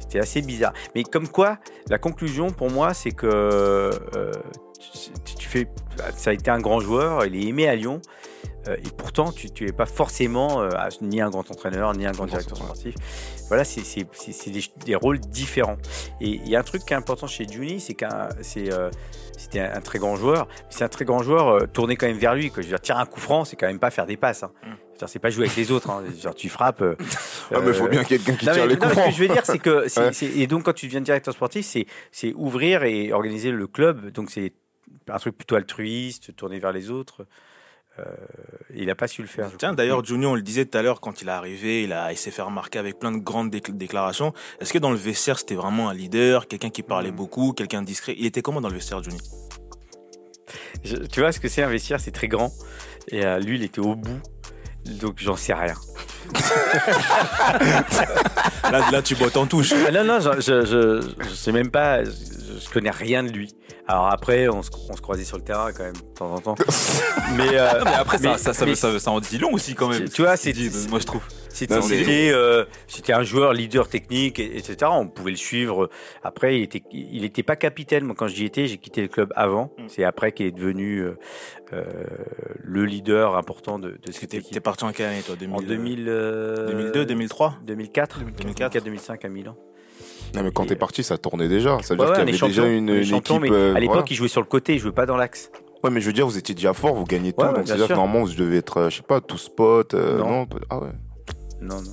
[SPEAKER 4] c'était assez bizarre. Mais comme quoi, la conclusion pour moi, c'est que euh, tu, tu fais, ça a été un grand joueur, il est aimé à Lyon. Euh, et pourtant, tu n'es pas forcément euh, ni un grand entraîneur, ni un grand directeur sportif. Voilà, c'est des, des rôles différents. Et il y a un truc qui est important chez Juni, c'est qu'un euh, c'était un, un très grand joueur. C'est un très grand joueur euh, tourné quand même vers lui. Que je veux dire, tirer un coup franc, c'est quand même pas faire des passes. Hein. Dire, C'est pas jouer avec les autres. Hein. Tu frappes. euh, [LAUGHS]
[SPEAKER 5] Ah, mais il faut bien quelqu'un qui
[SPEAKER 4] non,
[SPEAKER 5] tire
[SPEAKER 4] mais-
[SPEAKER 5] les coups
[SPEAKER 4] ce que je veux dire, c'est que [LAUGHS]
[SPEAKER 5] Ouais.
[SPEAKER 4] et donc quand tu deviens directeur sportif, c'est c'est ouvrir et organiser le club. Donc c'est un truc plutôt altruiste, tourné vers les autres. Euh, il n'a pas su le faire.
[SPEAKER 2] Tiens, d'ailleurs, Junior, on le disait tout à l'heure, quand il est arrivé, il, a, il s'est fait remarquer avec plein de grandes décl- déclarations. Est-ce que dans le vestiaire, c'était vraiment un leader, quelqu'un qui parlait
[SPEAKER 4] Mm.
[SPEAKER 2] beaucoup, quelqu'un discret? Il était comment dans le vestiaire, Juni
[SPEAKER 4] Je- tu vois ce que c'est un vestiaire, c'est très grand. Et euh, lui, il était au bout. Donc j'en sais rien. [LAUGHS]
[SPEAKER 2] là, là, tu bottes en touche.
[SPEAKER 4] Ah non, non, je, je, je, je sais même pas, je, je connais rien de lui. Alors après, on se, on se croisait sur le terrain quand même, de temps en temps. [LAUGHS] mais, euh,
[SPEAKER 6] Non, mais après, ça,
[SPEAKER 4] mais-
[SPEAKER 6] ça, ça,
[SPEAKER 4] mais-
[SPEAKER 6] ça, ça en dit long aussi quand même.
[SPEAKER 4] Tu vois, c'est-
[SPEAKER 6] moi je trouve.
[SPEAKER 4] C'était euh, un joueur leader technique, et- etc. On pouvait le suivre. Après, il était, il était pas capitaine. Moi, quand j'y étais, j'ai quitté le club avant.
[SPEAKER 2] Mm.
[SPEAKER 4] C'est après qu'il est devenu euh, euh, le leader important de, de cette
[SPEAKER 2] T'es t'es
[SPEAKER 4] équipe.
[SPEAKER 2] parti en quelle année, toi 2000,
[SPEAKER 4] En 2000, euh,
[SPEAKER 2] 2002, 2003
[SPEAKER 4] 2004,
[SPEAKER 2] 2004.
[SPEAKER 4] 2004, 2005 à Milan.
[SPEAKER 5] Non, mais quand t'es parti, ça tournait déjà. Ça veut
[SPEAKER 4] Ouais,
[SPEAKER 5] dire
[SPEAKER 4] ouais,
[SPEAKER 5] qu'il y avait déjà une, équipe.
[SPEAKER 4] mais
[SPEAKER 5] euh,
[SPEAKER 4] à l'époque,
[SPEAKER 5] voilà.
[SPEAKER 4] il jouait sur le côté, il jouait pas dans l'axe.
[SPEAKER 5] Ouais, mais je veux dire, vous étiez déjà fort, vous gagnez tout.
[SPEAKER 4] Ouais,
[SPEAKER 5] donc c'est-à-dire que normalement, vous devez être, euh, je sais pas, tous potes. euh,
[SPEAKER 4] Non.
[SPEAKER 5] non. Ah ouais.
[SPEAKER 4] Non, non.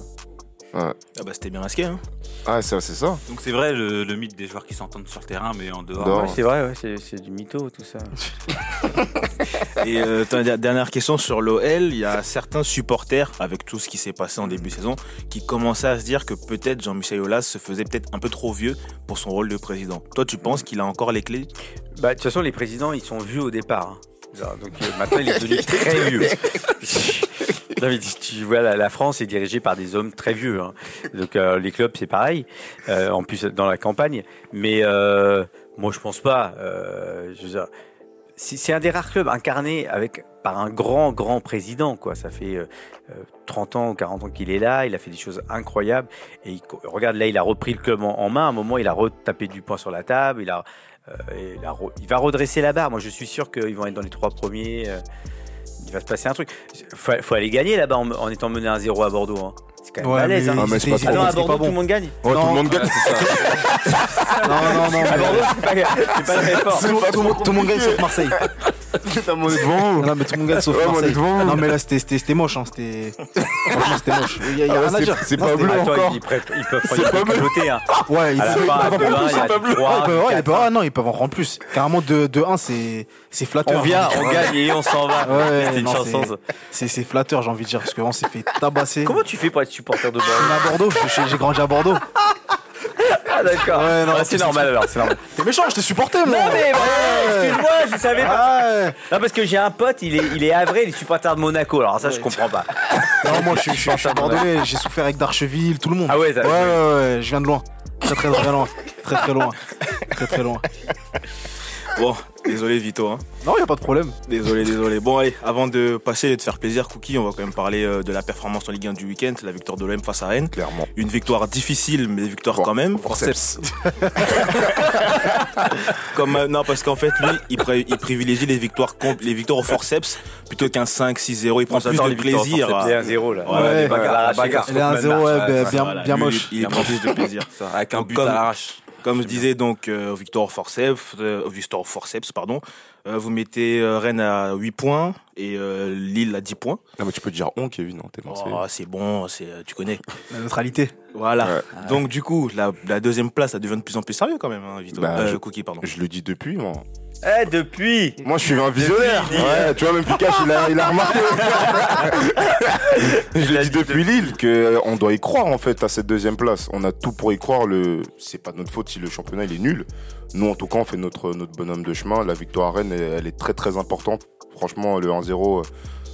[SPEAKER 2] Ah bah c'était bien masqué. Hein.
[SPEAKER 5] Ah, ça, c'est ça.
[SPEAKER 6] Donc c'est vrai le, le mythe des joueurs qui s'entendent sur le terrain, mais en dehors.
[SPEAKER 5] Dehors.
[SPEAKER 4] Ouais, c'est vrai, ouais, c'est c'est du mytho tout ça. [LAUGHS]
[SPEAKER 2] Et euh, dernière question sur l'OL, il y a certains supporters, avec tout ce qui s'est passé en début de saison, qui commençaient à se dire que peut-être Jean-Michel Aulas se faisait peut-être un peu trop vieux pour son rôle de président. Toi, tu penses qu'il a encore les clés?
[SPEAKER 4] Bah, de toute façon, les présidents, ils sont vus au départ. hein. Donc euh, maintenant, il est devenu [LAUGHS] très vieux. Tu- vois, la, France est dirigée par des hommes très vieux. hein. Donc euh, les clubs, c'est pareil. Euh, en plus, dans la campagne. Mais euh, moi, je pense pas. C'est un des rares clubs incarnés avec par un grand, grand président. Ça fait euh, euh, 30 ans ou 40 ans qu'il est là. Il a fait des choses incroyables. Et regarde, là, il a repris le club en, main. À un moment, il a retapé du poing sur la table. Il va redresser la barre. Moi, je suis sûr qu'ils vont être dans les trois premiers. Il va se passer un truc. Faut, faut aller gagner là-bas en, en étant mené à 0 à Bordeaux. hein. C'est quand même
[SPEAKER 3] Ouais,
[SPEAKER 4] balèze.
[SPEAKER 3] mais
[SPEAKER 4] hein.
[SPEAKER 5] Ah, mais c'est pas
[SPEAKER 4] Ah non, à Bordeaux,
[SPEAKER 3] pas
[SPEAKER 4] tout le
[SPEAKER 3] bon.
[SPEAKER 4] monde gagne.
[SPEAKER 5] Ouais, tout
[SPEAKER 3] Non.
[SPEAKER 5] le monde gagne. [LAUGHS]
[SPEAKER 3] Non, non, non.
[SPEAKER 4] À
[SPEAKER 3] mais-
[SPEAKER 4] Bordeaux, c'est pas, c'est pas très fort.
[SPEAKER 3] Tout le monde- tout le monde- tout le monde gagne sauf Marseille.
[SPEAKER 5] Putain, mais on est devant.
[SPEAKER 3] Non, mais tout le monde gagne sauf
[SPEAKER 5] Ouais,
[SPEAKER 3] Marseille. Non, mais là, c'était- c'était c'était moche. Hein. C'était franchement, c'était moche. Il y a, il y a
[SPEAKER 5] Ah ouais,
[SPEAKER 3] rien à
[SPEAKER 5] c'est-
[SPEAKER 3] dire.
[SPEAKER 5] c'est
[SPEAKER 3] Non,
[SPEAKER 5] pas bleu. Encore.
[SPEAKER 4] ils, peuvent,
[SPEAKER 5] C'est
[SPEAKER 4] ils piloter, hein.
[SPEAKER 3] Ouais, ils peuvent-
[SPEAKER 4] 2-1, il y a
[SPEAKER 3] ils peuvent-
[SPEAKER 4] du 3,
[SPEAKER 3] ils peuvent-
[SPEAKER 4] du
[SPEAKER 3] ils peuvent-
[SPEAKER 4] 4.
[SPEAKER 3] ah non, ils peuvent en rendre plus. Carrément, de, de 1, c'est c'est flatteur.
[SPEAKER 4] On vient, on gagne et on s'en va.
[SPEAKER 3] Ouais,
[SPEAKER 4] C'était une
[SPEAKER 3] non,
[SPEAKER 4] chanson.
[SPEAKER 3] c'est- flatteur, j'ai envie de dire, parce qu'on s'est fait tabasser.
[SPEAKER 4] Comment tu fais pour être supporter de Bordeaux
[SPEAKER 3] à Bordeaux, j'ai j'ai grandi à Bordeaux.
[SPEAKER 4] Ah d'accord.
[SPEAKER 3] Ouais, non,
[SPEAKER 4] Ah, c'est
[SPEAKER 3] c'est-
[SPEAKER 4] normal alors, c'est normal.
[SPEAKER 3] T'es méchant, je t'ai supporté, moi.
[SPEAKER 4] Non mais ouais, excuse-moi, je savais pas. Non parce que j'ai un pote, il est, il est avré, il est supporter de Monaco. Alors ça, je comprends pas.
[SPEAKER 3] Non, moi, je suis- je suis Bordelais, j'ai souffert avec Darcheville, tout le monde.
[SPEAKER 4] Ah ouais,
[SPEAKER 3] Ouais, ouais, ouais, je viens de loin. Très, très, très loin. Très, très loin. Très, très loin.
[SPEAKER 2] Bon, désolé Vito. Hein.
[SPEAKER 3] Non, y a pas de problème.
[SPEAKER 2] Désolé, désolé. Bon, allez, avant de passer et de faire plaisir, Cookie, on va quand même parler euh, de la performance en Ligue 1 du week-end, la victoire de l'OM face à Rennes.
[SPEAKER 5] Clairement.
[SPEAKER 2] Une victoire difficile, mais victoire
[SPEAKER 5] Bon,
[SPEAKER 2] quand même.
[SPEAKER 5] forceps. [LAUGHS]
[SPEAKER 2] Comme, euh, non, parce qu'en fait, lui, il, pré- il privilégie les victoires, contre, les victoires au forceps plutôt qu'un 5-6-0. Il prend plus de plaisir.
[SPEAKER 4] C'est un 0 là.
[SPEAKER 2] Voilà,
[SPEAKER 3] Ouais,
[SPEAKER 4] les bagarres,
[SPEAKER 6] la
[SPEAKER 4] arrachées
[SPEAKER 6] bagarre.
[SPEAKER 4] comme
[SPEAKER 3] Elle est à
[SPEAKER 4] Strootman
[SPEAKER 3] 0, ouais,
[SPEAKER 4] marche.
[SPEAKER 3] bah,
[SPEAKER 6] ça,
[SPEAKER 3] bien,
[SPEAKER 6] voilà,
[SPEAKER 3] bien
[SPEAKER 2] lui,
[SPEAKER 3] moche.
[SPEAKER 2] Il, il prend plus de plaisir.
[SPEAKER 6] Ça, avec un
[SPEAKER 2] Donc,
[SPEAKER 6] but
[SPEAKER 2] comme-
[SPEAKER 6] à l'arrache.
[SPEAKER 2] Comme je disais donc, euh, victoire au forceps, euh, forceps, pardon. Euh, vous mettez euh, Rennes à 8 points et euh, Lille à 10 points.
[SPEAKER 5] Non, mais tu peux dire on, Kevin, non, t'es Marseillais.
[SPEAKER 2] Oh, c'est bon, c'est, tu connais.
[SPEAKER 3] La neutralité.
[SPEAKER 2] Voilà.
[SPEAKER 5] Ouais.
[SPEAKER 2] Donc du coup, la, la deuxième place, ça devient de plus en plus sérieux quand même, hein, Vito.
[SPEAKER 5] Bah,
[SPEAKER 2] Euh,
[SPEAKER 5] je-
[SPEAKER 2] Cookie, pardon.
[SPEAKER 5] Je le dis depuis, moi.
[SPEAKER 4] Eh, depuis
[SPEAKER 5] Moi, je suis un visionnaire. Ouais, tu vois, même Pikachu, il a, il a remarqué. [LAUGHS] je l'ai dit depuis Lille que euh, on doit y croire en fait à cette deuxième place. On a tout pour y croire. Le, c'est pas notre faute si le championnat il est nul. Nous, en tout cas, on fait notre notre bonhomme de chemin. La victoire à Rennes, elle, elle est très très importante. Franchement, le 1-0. euh,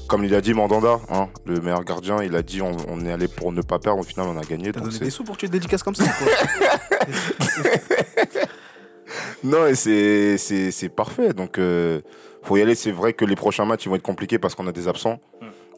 [SPEAKER 5] Comme il a dit Mandanda, hein, le meilleur gardien, il a dit on, on est allé pour ne pas perdre. Au final, on a gagné.
[SPEAKER 3] T'as donné des sous pour que tu te dédicaces comme ça quoi [LAUGHS] [LAUGHS] [LAUGHS]
[SPEAKER 5] Non, et c'est, parfait. Donc, euh, faut y aller. C'est vrai que les prochains matchs, vont être compliqués parce qu'on a des absents.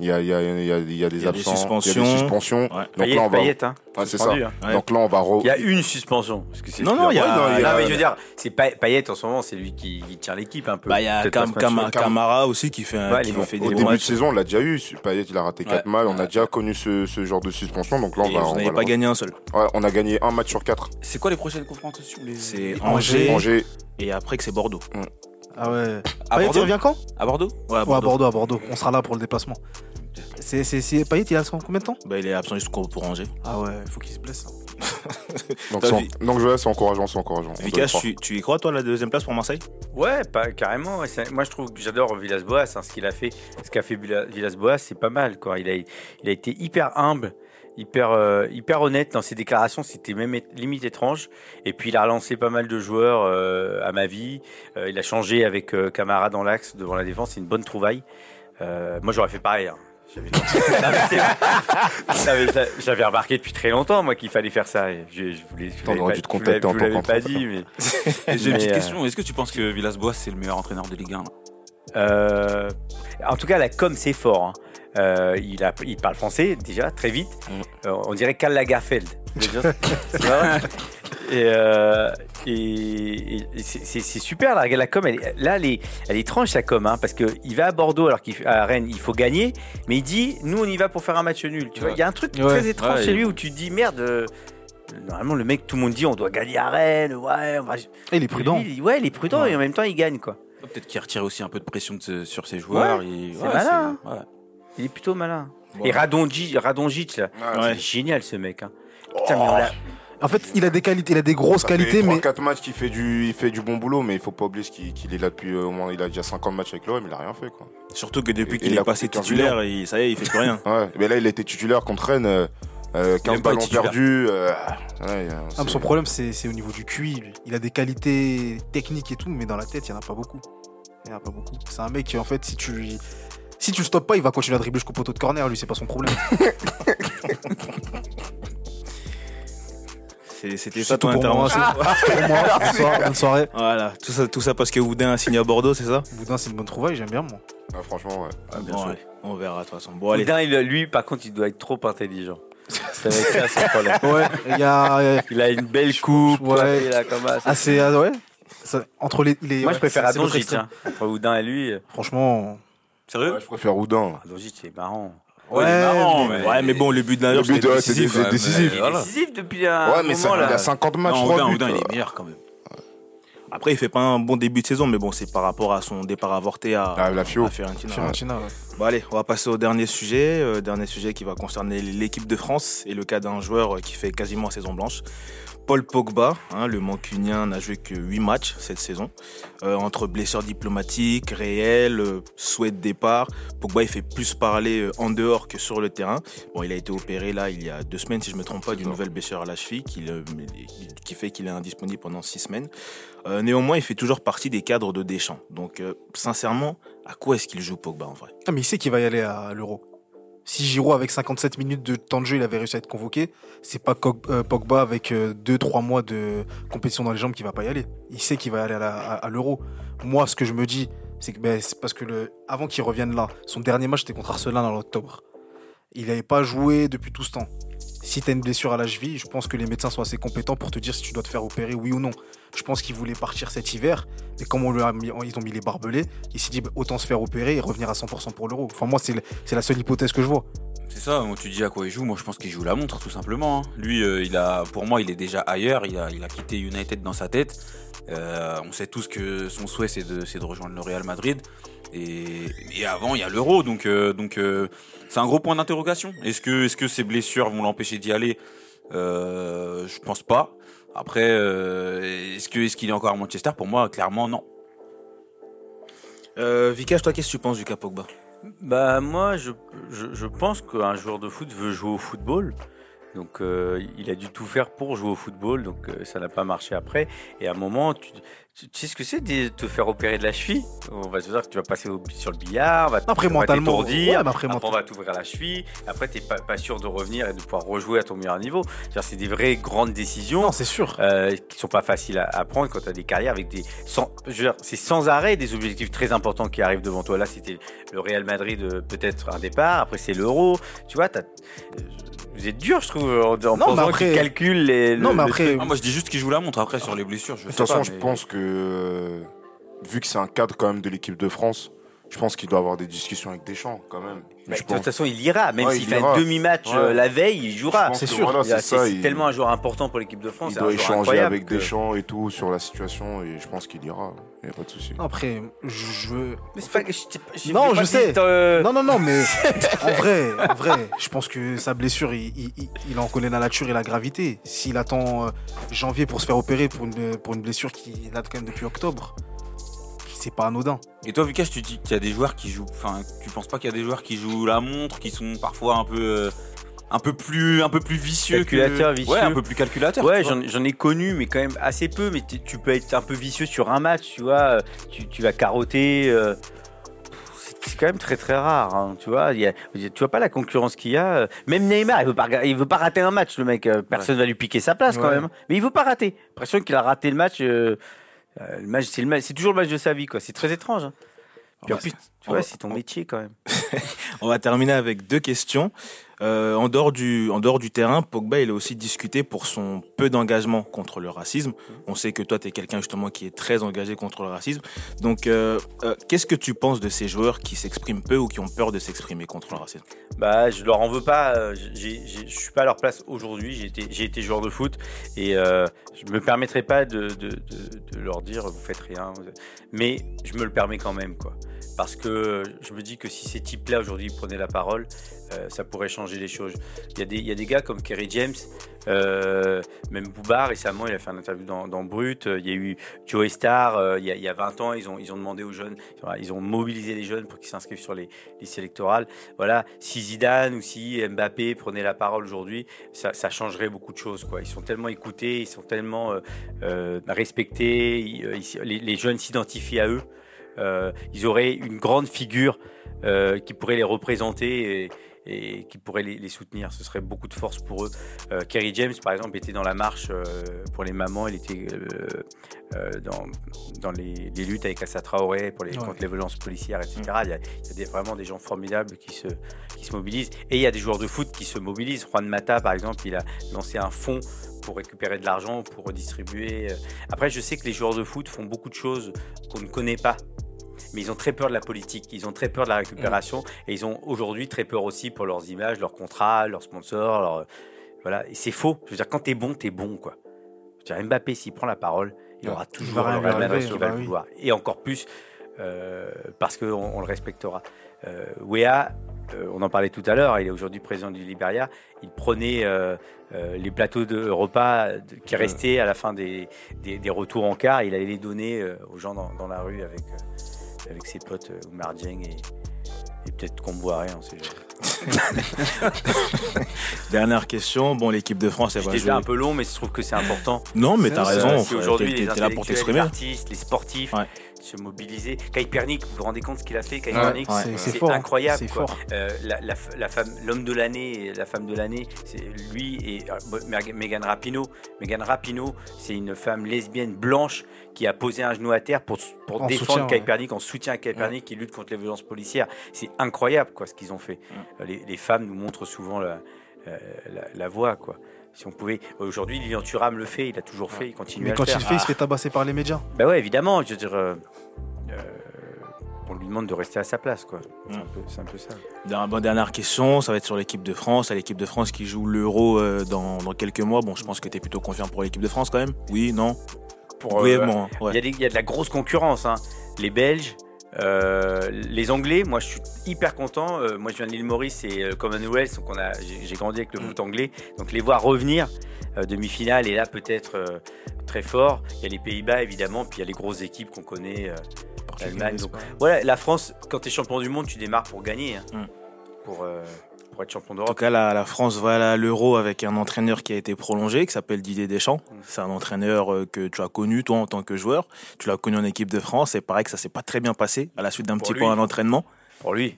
[SPEAKER 5] Il y a, il y, a, il y, a, il y a des
[SPEAKER 2] Il y a des
[SPEAKER 5] absents. Il y a
[SPEAKER 2] suspensions.
[SPEAKER 5] des suspensions.
[SPEAKER 2] Ouais.
[SPEAKER 5] Donc là, on va.
[SPEAKER 4] Hein.
[SPEAKER 5] Ouais, c'est
[SPEAKER 4] suspendu,
[SPEAKER 5] ça.
[SPEAKER 4] hein.
[SPEAKER 2] Ouais.
[SPEAKER 5] Donc là, on va. re-
[SPEAKER 4] Il y a une suspension. Parce que c'est
[SPEAKER 2] Non, non, il y a-
[SPEAKER 4] Ouais, non,
[SPEAKER 2] il y a-
[SPEAKER 4] mais je veux dire, c'est Pa- Payet en ce moment, c'est lui qui, qui tient l'équipe un peu.
[SPEAKER 2] Bah, il y a Cam- Camara aussi qui fait, un,
[SPEAKER 4] Ouais,
[SPEAKER 2] qui fait
[SPEAKER 5] Au
[SPEAKER 2] des
[SPEAKER 5] début de
[SPEAKER 2] matchs.
[SPEAKER 5] saison, on l'a déjà eu. Payet, il a raté 4
[SPEAKER 2] Ouais.
[SPEAKER 5] mal. On a déjà connu ce, ce genre de suspension. Donc là, on
[SPEAKER 2] Et
[SPEAKER 5] va.
[SPEAKER 2] vous
[SPEAKER 5] on
[SPEAKER 2] n'avez
[SPEAKER 5] va
[SPEAKER 2] pas gagné un seul.
[SPEAKER 5] Ouais, on a gagné un match sur 4.
[SPEAKER 6] C'est quoi les prochaines confrontations les...
[SPEAKER 2] C'est
[SPEAKER 3] Angers.
[SPEAKER 2] Et après que c'est Bordeaux.
[SPEAKER 3] Ah ouais.
[SPEAKER 6] À
[SPEAKER 3] Payet, il
[SPEAKER 6] Bordeaux
[SPEAKER 3] revient quand?
[SPEAKER 6] À Bordeaux
[SPEAKER 2] Ouais, à
[SPEAKER 3] Ouais, à
[SPEAKER 2] Bordeaux.
[SPEAKER 3] Bordeaux, à Bordeaux. On sera là pour le déplacement. C'est, c'est, c'est... Payet, il a combien de temps?
[SPEAKER 2] Bah, il est absent jusqu'au pour Angers.
[SPEAKER 3] Ah ouais, il faut qu'il se blesse. [LAUGHS]
[SPEAKER 5] Donc,
[SPEAKER 2] T'as vu-
[SPEAKER 5] donc, ouais, c'est encourageant. C'est encourageant. On doit y
[SPEAKER 2] Vicas, tu, tu y crois toi la deuxième place pour Marseille?
[SPEAKER 4] Ouais, pas, carrément. c'est- Moi, je trouve que j'adore Villas-Boas. hein, ce qu'il a fait, ce qu'a fait Villa- Villas-Boas, c'est pas mal. Quoi. Il, a, il a été hyper humble, hyper, euh, hyper honnête dans ses déclarations. C'était même é- limite étrange. Et puis, il a relancé pas mal de joueurs euh, à ma vie. Euh, il a changé avec euh, Camara dans l'axe devant la défense. C'est une bonne trouvaille. Euh, moi, j'aurais fait pareil. hein. [LAUGHS] J'avais remarqué depuis très longtemps, moi, qu'il fallait faire ça. Et je, je voulais, je
[SPEAKER 5] T'en
[SPEAKER 4] vous
[SPEAKER 5] aurais dû te contacter en
[SPEAKER 4] je vous l'avais
[SPEAKER 5] tant
[SPEAKER 4] pas dit, mais. [LAUGHS]
[SPEAKER 6] J'ai une petite
[SPEAKER 4] euh,
[SPEAKER 6] question. Est-ce que tu penses que Villas-Boas c'est le meilleur entraîneur de Ligue 1 là?
[SPEAKER 4] Euh, en tout cas, la com, c'est fort. hein. Euh, il, a, il parle français déjà très vite.
[SPEAKER 6] Mm.
[SPEAKER 4] Euh, on dirait Karl Lagerfeld. [LAUGHS] Et, euh, et, et c'est- super la, la com. Elle, est- là, elle est, elle est étrange sa com, hein, parce que il va à Bordeaux alors qu'à Rennes il faut gagner, mais il dit nous on y va pour faire un match nul. Tu vois, il y a un truc
[SPEAKER 3] Ouais.
[SPEAKER 4] très étrange
[SPEAKER 6] Ouais,
[SPEAKER 4] chez lui où tu te dis merde. euh, Normalement, le mec, tout le monde dit on doit gagner à Rennes. Ouais, on va...
[SPEAKER 3] Et il est prudent.
[SPEAKER 4] Lui, il- ouais, il est prudent
[SPEAKER 3] Ouais.
[SPEAKER 4] et en même temps il gagne quoi.
[SPEAKER 6] Peut-être qu'il retire aussi un peu de pression de ce- sur ses joueurs.
[SPEAKER 4] Ouais,
[SPEAKER 6] et-
[SPEAKER 4] c'est malin,
[SPEAKER 6] ouais.
[SPEAKER 4] Il est plutôt malin. Et Radonjic, Radonjic là,
[SPEAKER 5] Ouais.
[SPEAKER 4] c'est génial ce mec. Hein. Putain, mais on l'a-
[SPEAKER 3] En fait, il a des qualités, il a des grosses qualités, mais
[SPEAKER 5] 4 matchs qu'il fait du, il fait du bon boulot, mais il faut pas oublier ce qu'il qu'il est là depuis euh, au moins, il a déjà 50 matchs avec l'OM, il a rien fait quoi.
[SPEAKER 2] Surtout que depuis
[SPEAKER 5] Et-
[SPEAKER 2] qu'il
[SPEAKER 5] et
[SPEAKER 2] est passé titulaire, il- ça y est, il fait plus rien. [LAUGHS]
[SPEAKER 5] Ouais, mais là il était titulaire contre Rennes, euh, euh, 15
[SPEAKER 6] aime pas
[SPEAKER 5] ballons perdus. euh, ouais,
[SPEAKER 3] Ah, son problème, c'est c'est au niveau du QI. lui. Il a des qualités techniques et tout, mais dans la tête, il n'y en a pas beaucoup. Il n'y en a pas beaucoup. C'est un mec qui, en fait, si tu, si tu le stoppes pas, il va continuer à dribbler jusqu'au poteau de corner. Lui, c'est pas son problème. [LAUGHS]
[SPEAKER 2] C'était
[SPEAKER 3] C'est
[SPEAKER 2] ça ton
[SPEAKER 3] moi.
[SPEAKER 2] intervention.
[SPEAKER 3] c'est- Pour moi, bonsoir, bonne soirée.
[SPEAKER 2] Voilà, tout ça, tout ça parce que Houdin a signé à Bordeaux, c'est ça?
[SPEAKER 3] Boudin, c'est une bonne trouvaille, j'aime bien, moi.
[SPEAKER 5] Ah, franchement, ouais.
[SPEAKER 2] Ah,
[SPEAKER 4] bien
[SPEAKER 2] bon,
[SPEAKER 4] sûr.
[SPEAKER 2] ouais, On verra de toute façon. Bon, allez.
[SPEAKER 4] Il- lui, par contre, il doit être trop intelligent. Ça va être ça. [LAUGHS]
[SPEAKER 3] Ouais, il y a.
[SPEAKER 4] Il a une belle coupe,
[SPEAKER 3] Ouais.
[SPEAKER 4] comme ça.
[SPEAKER 3] Ah, c'est. ah, ouais. Ça- entre les, les-
[SPEAKER 4] Moi,
[SPEAKER 3] ouais,
[SPEAKER 4] je préfère hein. Entre Houdin et lui,
[SPEAKER 3] Franchement.
[SPEAKER 6] Sérieux?
[SPEAKER 5] Ouais, je préfère Houdin.
[SPEAKER 4] Radonjic, c'est marrant.
[SPEAKER 6] Ouais, il est marrant,
[SPEAKER 3] mais-
[SPEAKER 6] mais-
[SPEAKER 2] Ouais, mais bon, le but d'un
[SPEAKER 5] Le
[SPEAKER 2] jour,
[SPEAKER 5] but,
[SPEAKER 2] c'était
[SPEAKER 5] ouais, c'est
[SPEAKER 2] décisif.
[SPEAKER 5] c'est décisif.
[SPEAKER 4] Il
[SPEAKER 6] Voilà.
[SPEAKER 4] est décisif depuis un
[SPEAKER 5] Ouais, mais ça,
[SPEAKER 4] moment,
[SPEAKER 5] il
[SPEAKER 4] là.
[SPEAKER 5] a 50 matchs,
[SPEAKER 6] Non,
[SPEAKER 5] 3
[SPEAKER 6] Houdin,
[SPEAKER 5] buts.
[SPEAKER 6] Houdin, il est meilleur quand même.
[SPEAKER 2] Après, il fait pas un bon début de saison, mais bon, c'est par rapport à son départ avorté à,
[SPEAKER 5] Ah, la Fio.
[SPEAKER 2] à Fiorentina.
[SPEAKER 3] Fiorentina, ouais.
[SPEAKER 2] Bon, allez, on va passer au dernier sujet. euh, dernier sujet qui va concerner l'équipe de France et le cas d'un joueur qui fait quasiment saison blanche. Paul Pogba, hein, le Mancunien, n'a joué que 8 matchs cette saison. Euh, entre blessures diplomatiques, réelles, euh, souhait de départ, Pogba il fait plus parler euh, en dehors que sur le terrain. Bon, il a été opéré là il y a deux semaines, si je me trompe pas, d'une nouvelle blessure à la cheville qui, le- qui fait qu'il est indisponible pendant six semaines. Néanmoins, il fait toujours partie des cadres de Deschamps. Donc, sincèrement, à quoi est-ce qu'il joue Pogba en vrai?
[SPEAKER 3] Ah, mais il sait qu'il va y aller à l'Euro. Si Giroud, avec 57 minutes de temps de jeu, il avait réussi à être convoqué, c'est pas euh, Pogba avec 2-3 mois de compétition dans les jambes qui va pas y aller. Il sait qu'il va aller à l'Euro. Moi, ce que je me dis, c'est que ben, c'est parce que le, avant qu'il revienne là, son dernier match c'était contre Arsenal en octobre. Il n'avait pas joué depuis tout ce temps. Si tu une blessure à la cheville, je pense que les médecins sont assez compétents pour te dire si tu dois te faire opérer, oui ou non. Je pense qu'il voulait partir cet hiver, mais comme ils ont mis les barbelés, il s'est dit bah, autant se faire opérer et revenir à 100% pour l'euro. Enfin, moi, c'est la seule hypothèse que je vois.
[SPEAKER 6] C'est ça, tu dis à quoi il joue, moi je pense qu'il joue la montre tout simplement. hein. Lui, euh, il a, pour moi, il est déjà ailleurs, il a, quitté United dans sa tête. Euh, on sait tous que son souhait c'est de rejoindre le Real Madrid. Et, et avant, il y a l'Euro, donc, euh, donc euh, c'est un gros point d'interrogation. Est-ce que, est-ce que ses blessures vont l'empêcher d'y aller? Euh, Je pense pas. Après, euh, est-ce que, est-ce qu'il est encore à Manchester? Pour moi, clairement, non.
[SPEAKER 2] euh, Vikash, toi, qu'est-ce que tu penses du cas Pogba?
[SPEAKER 4] Bah moi, je, je, je pense qu'un joueur de foot veut jouer au football. Donc euh, il a dû tout faire pour jouer au football, donc euh, ça n'a pas marché après. Et à un moment, tu, tu, tu sais ce que c'est de te faire opérer de la cheville? On va te dire que tu vas passer au- sur le billard, on va,
[SPEAKER 3] Après,
[SPEAKER 4] on va
[SPEAKER 3] mentalement,
[SPEAKER 4] t'étourdir,
[SPEAKER 3] ouais, après,
[SPEAKER 4] après, on va t'ouvrir la cheville, après t'es pas, pas sûr de revenir et de pouvoir rejouer à ton meilleur niveau. C'est des vraies grandes décisions
[SPEAKER 3] Non, c'est sûr.
[SPEAKER 4] euh, qui sont pas faciles à, à prendre quand tu as des carrières avec des sans, c'est sans arrêt des objectifs très importants qui arrivent devant toi. Là, c'était le Real Madrid euh, peut-être un départ, après c'est l'Euro. Tu vois, t'as- vous êtes dur, je trouve, en, en
[SPEAKER 3] Non, mais
[SPEAKER 4] pensant
[SPEAKER 3] après-
[SPEAKER 4] les.
[SPEAKER 3] Non,
[SPEAKER 4] le-
[SPEAKER 3] mais après.
[SPEAKER 6] Ah, moi je dis juste qu'il joue la montre. Après, sur les blessures, je
[SPEAKER 5] De toute façon,
[SPEAKER 6] pas,
[SPEAKER 5] je pense que euh, vu que c'est un cadre quand même de l'équipe de France, je pense qu'il doit avoir des discussions avec Deschamps quand même.
[SPEAKER 4] Bah, de toute façon, il ira, même
[SPEAKER 5] Ouais,
[SPEAKER 4] s'il
[SPEAKER 5] il
[SPEAKER 4] fait
[SPEAKER 5] ira.
[SPEAKER 4] un demi-match
[SPEAKER 5] Ouais.
[SPEAKER 4] euh, la veille, il jouera.
[SPEAKER 3] c'est sûr.
[SPEAKER 5] voilà,
[SPEAKER 4] C'est
[SPEAKER 5] il-
[SPEAKER 4] tellement un joueur important pour l'équipe de France.
[SPEAKER 5] Il
[SPEAKER 4] un
[SPEAKER 5] doit échanger avec
[SPEAKER 4] que-
[SPEAKER 5] Deschamps et tout sur la situation et je pense qu'il ira. Il n'y a pas de souci.
[SPEAKER 3] après, je veux.
[SPEAKER 4] Mais c'est pas que je t'ai pas- je
[SPEAKER 3] Non, je sais.
[SPEAKER 4] euh,
[SPEAKER 3] Non, non, non, mais [LAUGHS] en vrai, en vrai, je pense que sa blessure, il, il, il- il en connaît la nature et la gravité. S'il attend euh, janvier pour se faire opérer pour une, pour une blessure qui date quand même depuis octobre, c'est pas anodin.
[SPEAKER 6] Et toi, Vikash, tu dis qu'il y a des joueurs qui jouent. Enfin, tu penses pas qu'il y a des joueurs qui jouent la montre, qui sont parfois un peu, euh, un peu plus, un peu plus vicieux, que-
[SPEAKER 4] Calculateur, vicieux.
[SPEAKER 6] Ouais, un peu plus calculateur.
[SPEAKER 4] Ouais, j'en ai connu, mais quand même assez peu. Mais tu peux être un peu vicieux sur un match, tu vois. euh, Tu, tu vas carotter. euh, c'est- quand même très très rare, hein, tu vois. Il y a- tu vois pas la concurrence qu'il y a. Même Neymar, il veut pas, il veut pas rater un match, le mec. Personne va lui piquer sa place quand
[SPEAKER 3] Ouais.
[SPEAKER 4] même. Mais il veut pas rater. L'impression qu'il a raté le match. euh, euh, le match, c'est le match- c'est toujours le match de sa vie, quoi. C'est très étrange. hein. Puis en
[SPEAKER 2] Ouais,
[SPEAKER 4] plus, tu
[SPEAKER 2] on
[SPEAKER 4] vois,
[SPEAKER 2] va-
[SPEAKER 4] c'est ton métier quand même. [LAUGHS]
[SPEAKER 2] On va terminer avec deux questions. Euh, en, dehors du, en dehors du terrain, Pogba, il est aussi discuté pour son peu d'engagement contre le racisme. On sait que toi, tu es quelqu'un justement qui est très engagé contre le racisme. Donc, euh, euh, qu'est-ce que tu penses de ces joueurs qui s'expriment peu ou qui ont peur de s'exprimer contre le racisme?
[SPEAKER 4] Bah, je leur en veux pas. Je suis pas à leur place aujourd'hui. J'ai été, j'ai été joueur de foot et euh, je me permettrai pas de, de, de- de leur dire vous faites rien. Mais je me le permets quand même, quoi. Parce que je me dis que si ces types-là aujourd'hui prenaient la parole, euh, ça pourrait changer les choses. Il y, a des, gars comme Kerry James, euh, même Booba récemment, il a fait une interview dans, Brut. Il y a eu Joe Star, euh, il, y a, il y a 20 ans, ils ont, demandé aux jeunes, ils ont mobilisé les jeunes pour qu'ils s'inscrivent sur les listes électorales. Voilà, si Zidane ou si Mbappé prenaient la parole aujourd'hui, ça, changerait beaucoup de choses. Ils sont tellement écoutés, ils sont tellement respectés, les jeunes s'identifient à eux. Euh, ils auraient une grande figure euh, qui pourrait les représenter et qui pourrait les, les soutenir. Ce serait beaucoup de force pour eux. Euh, Kerry James, par exemple, était dans la marche euh, pour les mamans. Il était euh, dans, dans les, les luttes avec Assa Traoré pour les,
[SPEAKER 3] Ouais.
[SPEAKER 4] contre les violences policières, etc. Il y a, il y a des- vraiment des gens formidables qui se, qui se mobilisent. Et il y a des joueurs de foot qui se mobilisent. Juan Mata, par exemple, il a lancé un fonds pour récupérer de l'argent, pour redistribuer. Après, je sais que les joueurs de foot font beaucoup de choses qu'on ne connaît pas. Mais ils ont très peur de la politique, ils ont très peur de la récupération et ils ont aujourd'hui très peur aussi pour leurs images, leurs contrats, leurs sponsors. leurs- Voilà, et c'est faux. Je veux dire, quand t'es bon, t'es bon, quoi. Je veux dire, Mbappé, s'il prend la parole, il
[SPEAKER 3] Ouais.
[SPEAKER 4] aura toujours le Real qui va le vouloir. Et encore plus euh, parce qu'on on le respectera. Euh, Wea, euh, on en parlait tout à l'heure, il est aujourd'hui président du Liberia. Il prenait euh, euh, les plateaux de repas de- qui restaient à la fin des, des, des retours en car. Il allait les donner euh, aux gens dans, dans la rue avec, euh, avec ses potes euh, Oumar Dieng et, et peut-être qu'on boirait, on sait jamais. [LAUGHS]
[SPEAKER 2] Dernière question. Bon, l'équipe de France, elle va jouer.
[SPEAKER 4] un peu long, mais je trouve que c'est important.
[SPEAKER 2] Non, mais t'as raison.
[SPEAKER 4] Aujourd'hui les
[SPEAKER 2] là pour
[SPEAKER 4] les
[SPEAKER 2] t'exprimer.
[SPEAKER 4] artistes, les sportifs
[SPEAKER 2] Ouais.
[SPEAKER 4] Se mobiliser. Kaïpernick, vous vous rendez compte ce qu'il a fait,
[SPEAKER 5] Ouais.
[SPEAKER 2] Ouais.
[SPEAKER 3] C'est
[SPEAKER 4] incroyable,
[SPEAKER 3] fort.
[SPEAKER 4] Euh, la, la, la femme, l'homme de l'année, la femme de l'année, c'est lui et euh, Meg- Megan Rapinoe. Megan Rapinoe, c'est une femme lesbienne blanche qui a posé un genou à terre pour, pour
[SPEAKER 3] En
[SPEAKER 4] défendre
[SPEAKER 3] soutien, ouais.
[SPEAKER 4] Kaïpernick, en soutien à Kaïpernick qui lutte contre les violences policières. C'est incroyable, quoi, ce qu'ils ont fait. Euh, Les, les femmes nous montrent souvent la, euh, la, la voie, quoi. Si on pouvait, aujourd'hui, Lilian Thuram le fait, il a toujours fait, il continue
[SPEAKER 3] Mais
[SPEAKER 4] à
[SPEAKER 3] quand
[SPEAKER 4] le
[SPEAKER 3] il
[SPEAKER 4] faire.
[SPEAKER 3] le fait, il se fait tabasser par les médias.
[SPEAKER 4] Bah ouais, évidemment, je veux dire, euh, euh, on lui demande de rester à sa place, quoi. C'est
[SPEAKER 2] Mm.
[SPEAKER 4] un un peu ça.
[SPEAKER 2] Dernière, bon, dernière question, ça va être sur l'équipe de France. À l'équipe de France qui joue l'Euro euh, dans, dans quelques mois. Bon, je pense que tu es plutôt confiant pour l'équipe de France quand même. Oui, non?
[SPEAKER 4] Pour, euh,
[SPEAKER 2] Brièvement.
[SPEAKER 4] Il
[SPEAKER 2] ouais.
[SPEAKER 4] y, a des- il y a de la grosse concurrence. hein. Les Belges, euh, les Anglais, moi je suis hyper content. Euh, moi je viens de l'île Maurice et euh, Commonwealth, donc on a, j'ai, grandi avec le foot anglais. Donc les voir revenir, euh, demi-finale et là peut-être très fort. Il y a les Pays-Bas évidemment, puis il y a les grosses équipes qu'on connaît. L'Allemagne, voilà, la France, quand tu es champion du monde, tu démarres pour gagner. hein.
[SPEAKER 2] Mm.
[SPEAKER 4] Pour, pour être champion
[SPEAKER 2] En tout
[SPEAKER 4] d'Europe.
[SPEAKER 2] cas, la, la France va à l'Euro avec un entraîneur qui a été prolongé, qui s'appelle Didier Deschamps.
[SPEAKER 4] Mm.
[SPEAKER 2] C'est un entraîneur euh, que tu as connu, toi, en tant que joueur. Tu l'as connu en équipe de France. Et pareil que ça s'est pas très bien passé à la suite d'un petit
[SPEAKER 4] lui.
[SPEAKER 2] point d'entraînement.
[SPEAKER 4] Pour lui.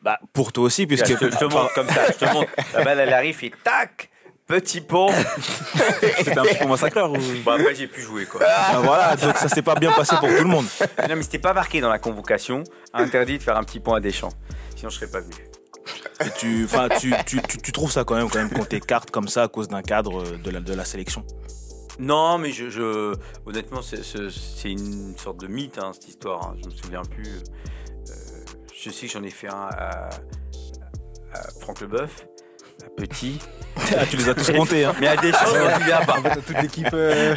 [SPEAKER 2] Bah, pour toi aussi,
[SPEAKER 4] Je
[SPEAKER 2] puisque.
[SPEAKER 4] te, je te montre comme ça, je te montre. La balle, elle arrive et tac Petit pont. [LAUGHS]
[SPEAKER 2] C'était un petit point massacreur. ou-
[SPEAKER 4] Bon, après, j'ai pu jouer, quoi.
[SPEAKER 2] Ah, voilà, donc ça s'est pas bien passé pour tout le monde.
[SPEAKER 4] Non, mais c'était pas marqué dans la convocation. Interdit de faire un petit pont à Deschamps. Sinon, je serais pas venu.
[SPEAKER 2] Tu, enfin, tu, tu, tu, tu trouves ça quand même, quand même, qu'on t'écarte comme ça à cause d'un cadre euh, de la, de la sélection?
[SPEAKER 4] Non, mais je, je- honnêtement, c'est- c'est c'est une sorte de mythe, hein, cette histoire. hein. Je me souviens plus. Euh, je sais que j'en ai fait un à, à Franck Leboeuf, à Petit.
[SPEAKER 2] Ah, tu les as tous comptés, hein.
[SPEAKER 4] Mais à Deschamps, je m'en souviens pas.
[SPEAKER 3] Toute l'équipe. euh,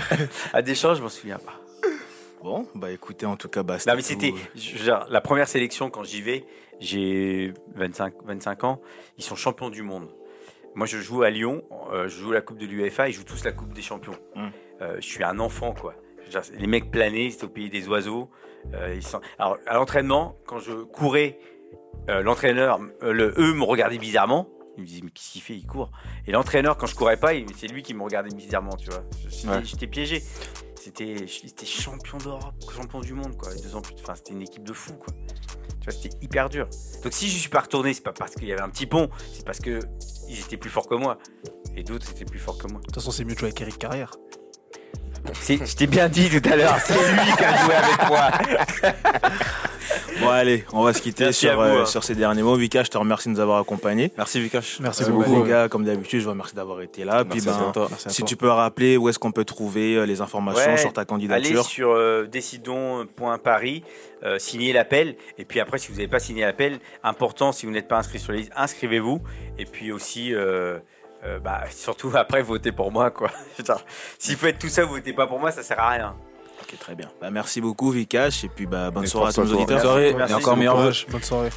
[SPEAKER 4] À Deschamps, je m'en souviens pas.
[SPEAKER 2] Bon, bah écoutez, en tout cas, bah,
[SPEAKER 4] Non, mais c'était la première sélection quand j'y vais. J'ai 25, 25 ans. Ils sont champions du monde. Moi, je joue à Lyon. euh, je joue la Coupe de l'UEFA. Ils jouent tous la Coupe des Champions.
[SPEAKER 2] Mm.
[SPEAKER 4] Euh, je suis un enfant, quoi. Dire, les mecs planaient, c'était au pays des oiseaux. Euh, ils sont... Alors, à l'entraînement, quand je courais, l'entraîneur, le, eux me regardaient bizarrement. Ils me disaient, mais qu'est-ce qu'il fait? Il court. Et l'entraîneur, quand je courais pas, c'est lui qui me regardait bizarrement, tu vois. J'étais
[SPEAKER 5] Ouais.
[SPEAKER 4] j'étais piégé. C'était champion d'Europe, champion du monde, quoi. Deux ans plus Enfin, c'était une équipe de fous, quoi. Tu vois, c'était hyper dur. Donc, si je suis pas retourné, c'est pas parce qu'il y avait un petit pont, c'est parce que ils étaient plus forts que moi. Et d'autres étaient plus forts que moi.
[SPEAKER 3] De toute façon, c'est mieux de jouer avec Eric Carrière.
[SPEAKER 4] C'est- Je t'ai bien dit tout à l'heure, c'est lui qui a joué avec moi.
[SPEAKER 2] Bon, allez, on va se quitter
[SPEAKER 4] Merci à
[SPEAKER 2] sur,
[SPEAKER 4] vous,
[SPEAKER 2] euh,
[SPEAKER 4] hein.
[SPEAKER 2] sur ces derniers mots. Vika, je te remercie de nous avoir accompagnés.
[SPEAKER 6] Merci Vikash.
[SPEAKER 3] Merci
[SPEAKER 2] Euh,
[SPEAKER 3] beaucoup.
[SPEAKER 2] les gars, comme d'habitude, je vous remercie d'avoir été là. Puis,
[SPEAKER 6] Merci
[SPEAKER 2] ben,
[SPEAKER 6] à toi.
[SPEAKER 3] Merci à
[SPEAKER 2] si
[SPEAKER 3] toi.
[SPEAKER 2] tu peux rappeler où est-ce qu'on peut trouver euh, les informations
[SPEAKER 4] Ouais,
[SPEAKER 2] sur ta
[SPEAKER 4] Allez
[SPEAKER 2] candidature.
[SPEAKER 4] sur euh, décidons.paris, euh, signez l'appel. Et puis après, si vous n'avez pas signé l'appel, important, si vous n'êtes pas inscrit sur les listes, inscrivez-vous. Et puis aussi, euh, euh, bah, surtout après, votez pour moi. quoi. [LAUGHS] S'il faut être tout ça, vous votez pas pour moi, ça sert à rien.
[SPEAKER 2] Ok, très bien. Bah, merci beaucoup, Vikash. Et puis, bah, bonne
[SPEAKER 5] Et
[SPEAKER 2] soirée à tous nos auditeurs.
[SPEAKER 6] Bonne soirée
[SPEAKER 4] Merci
[SPEAKER 6] et encore meilleur vœu.
[SPEAKER 3] Bonne soirée.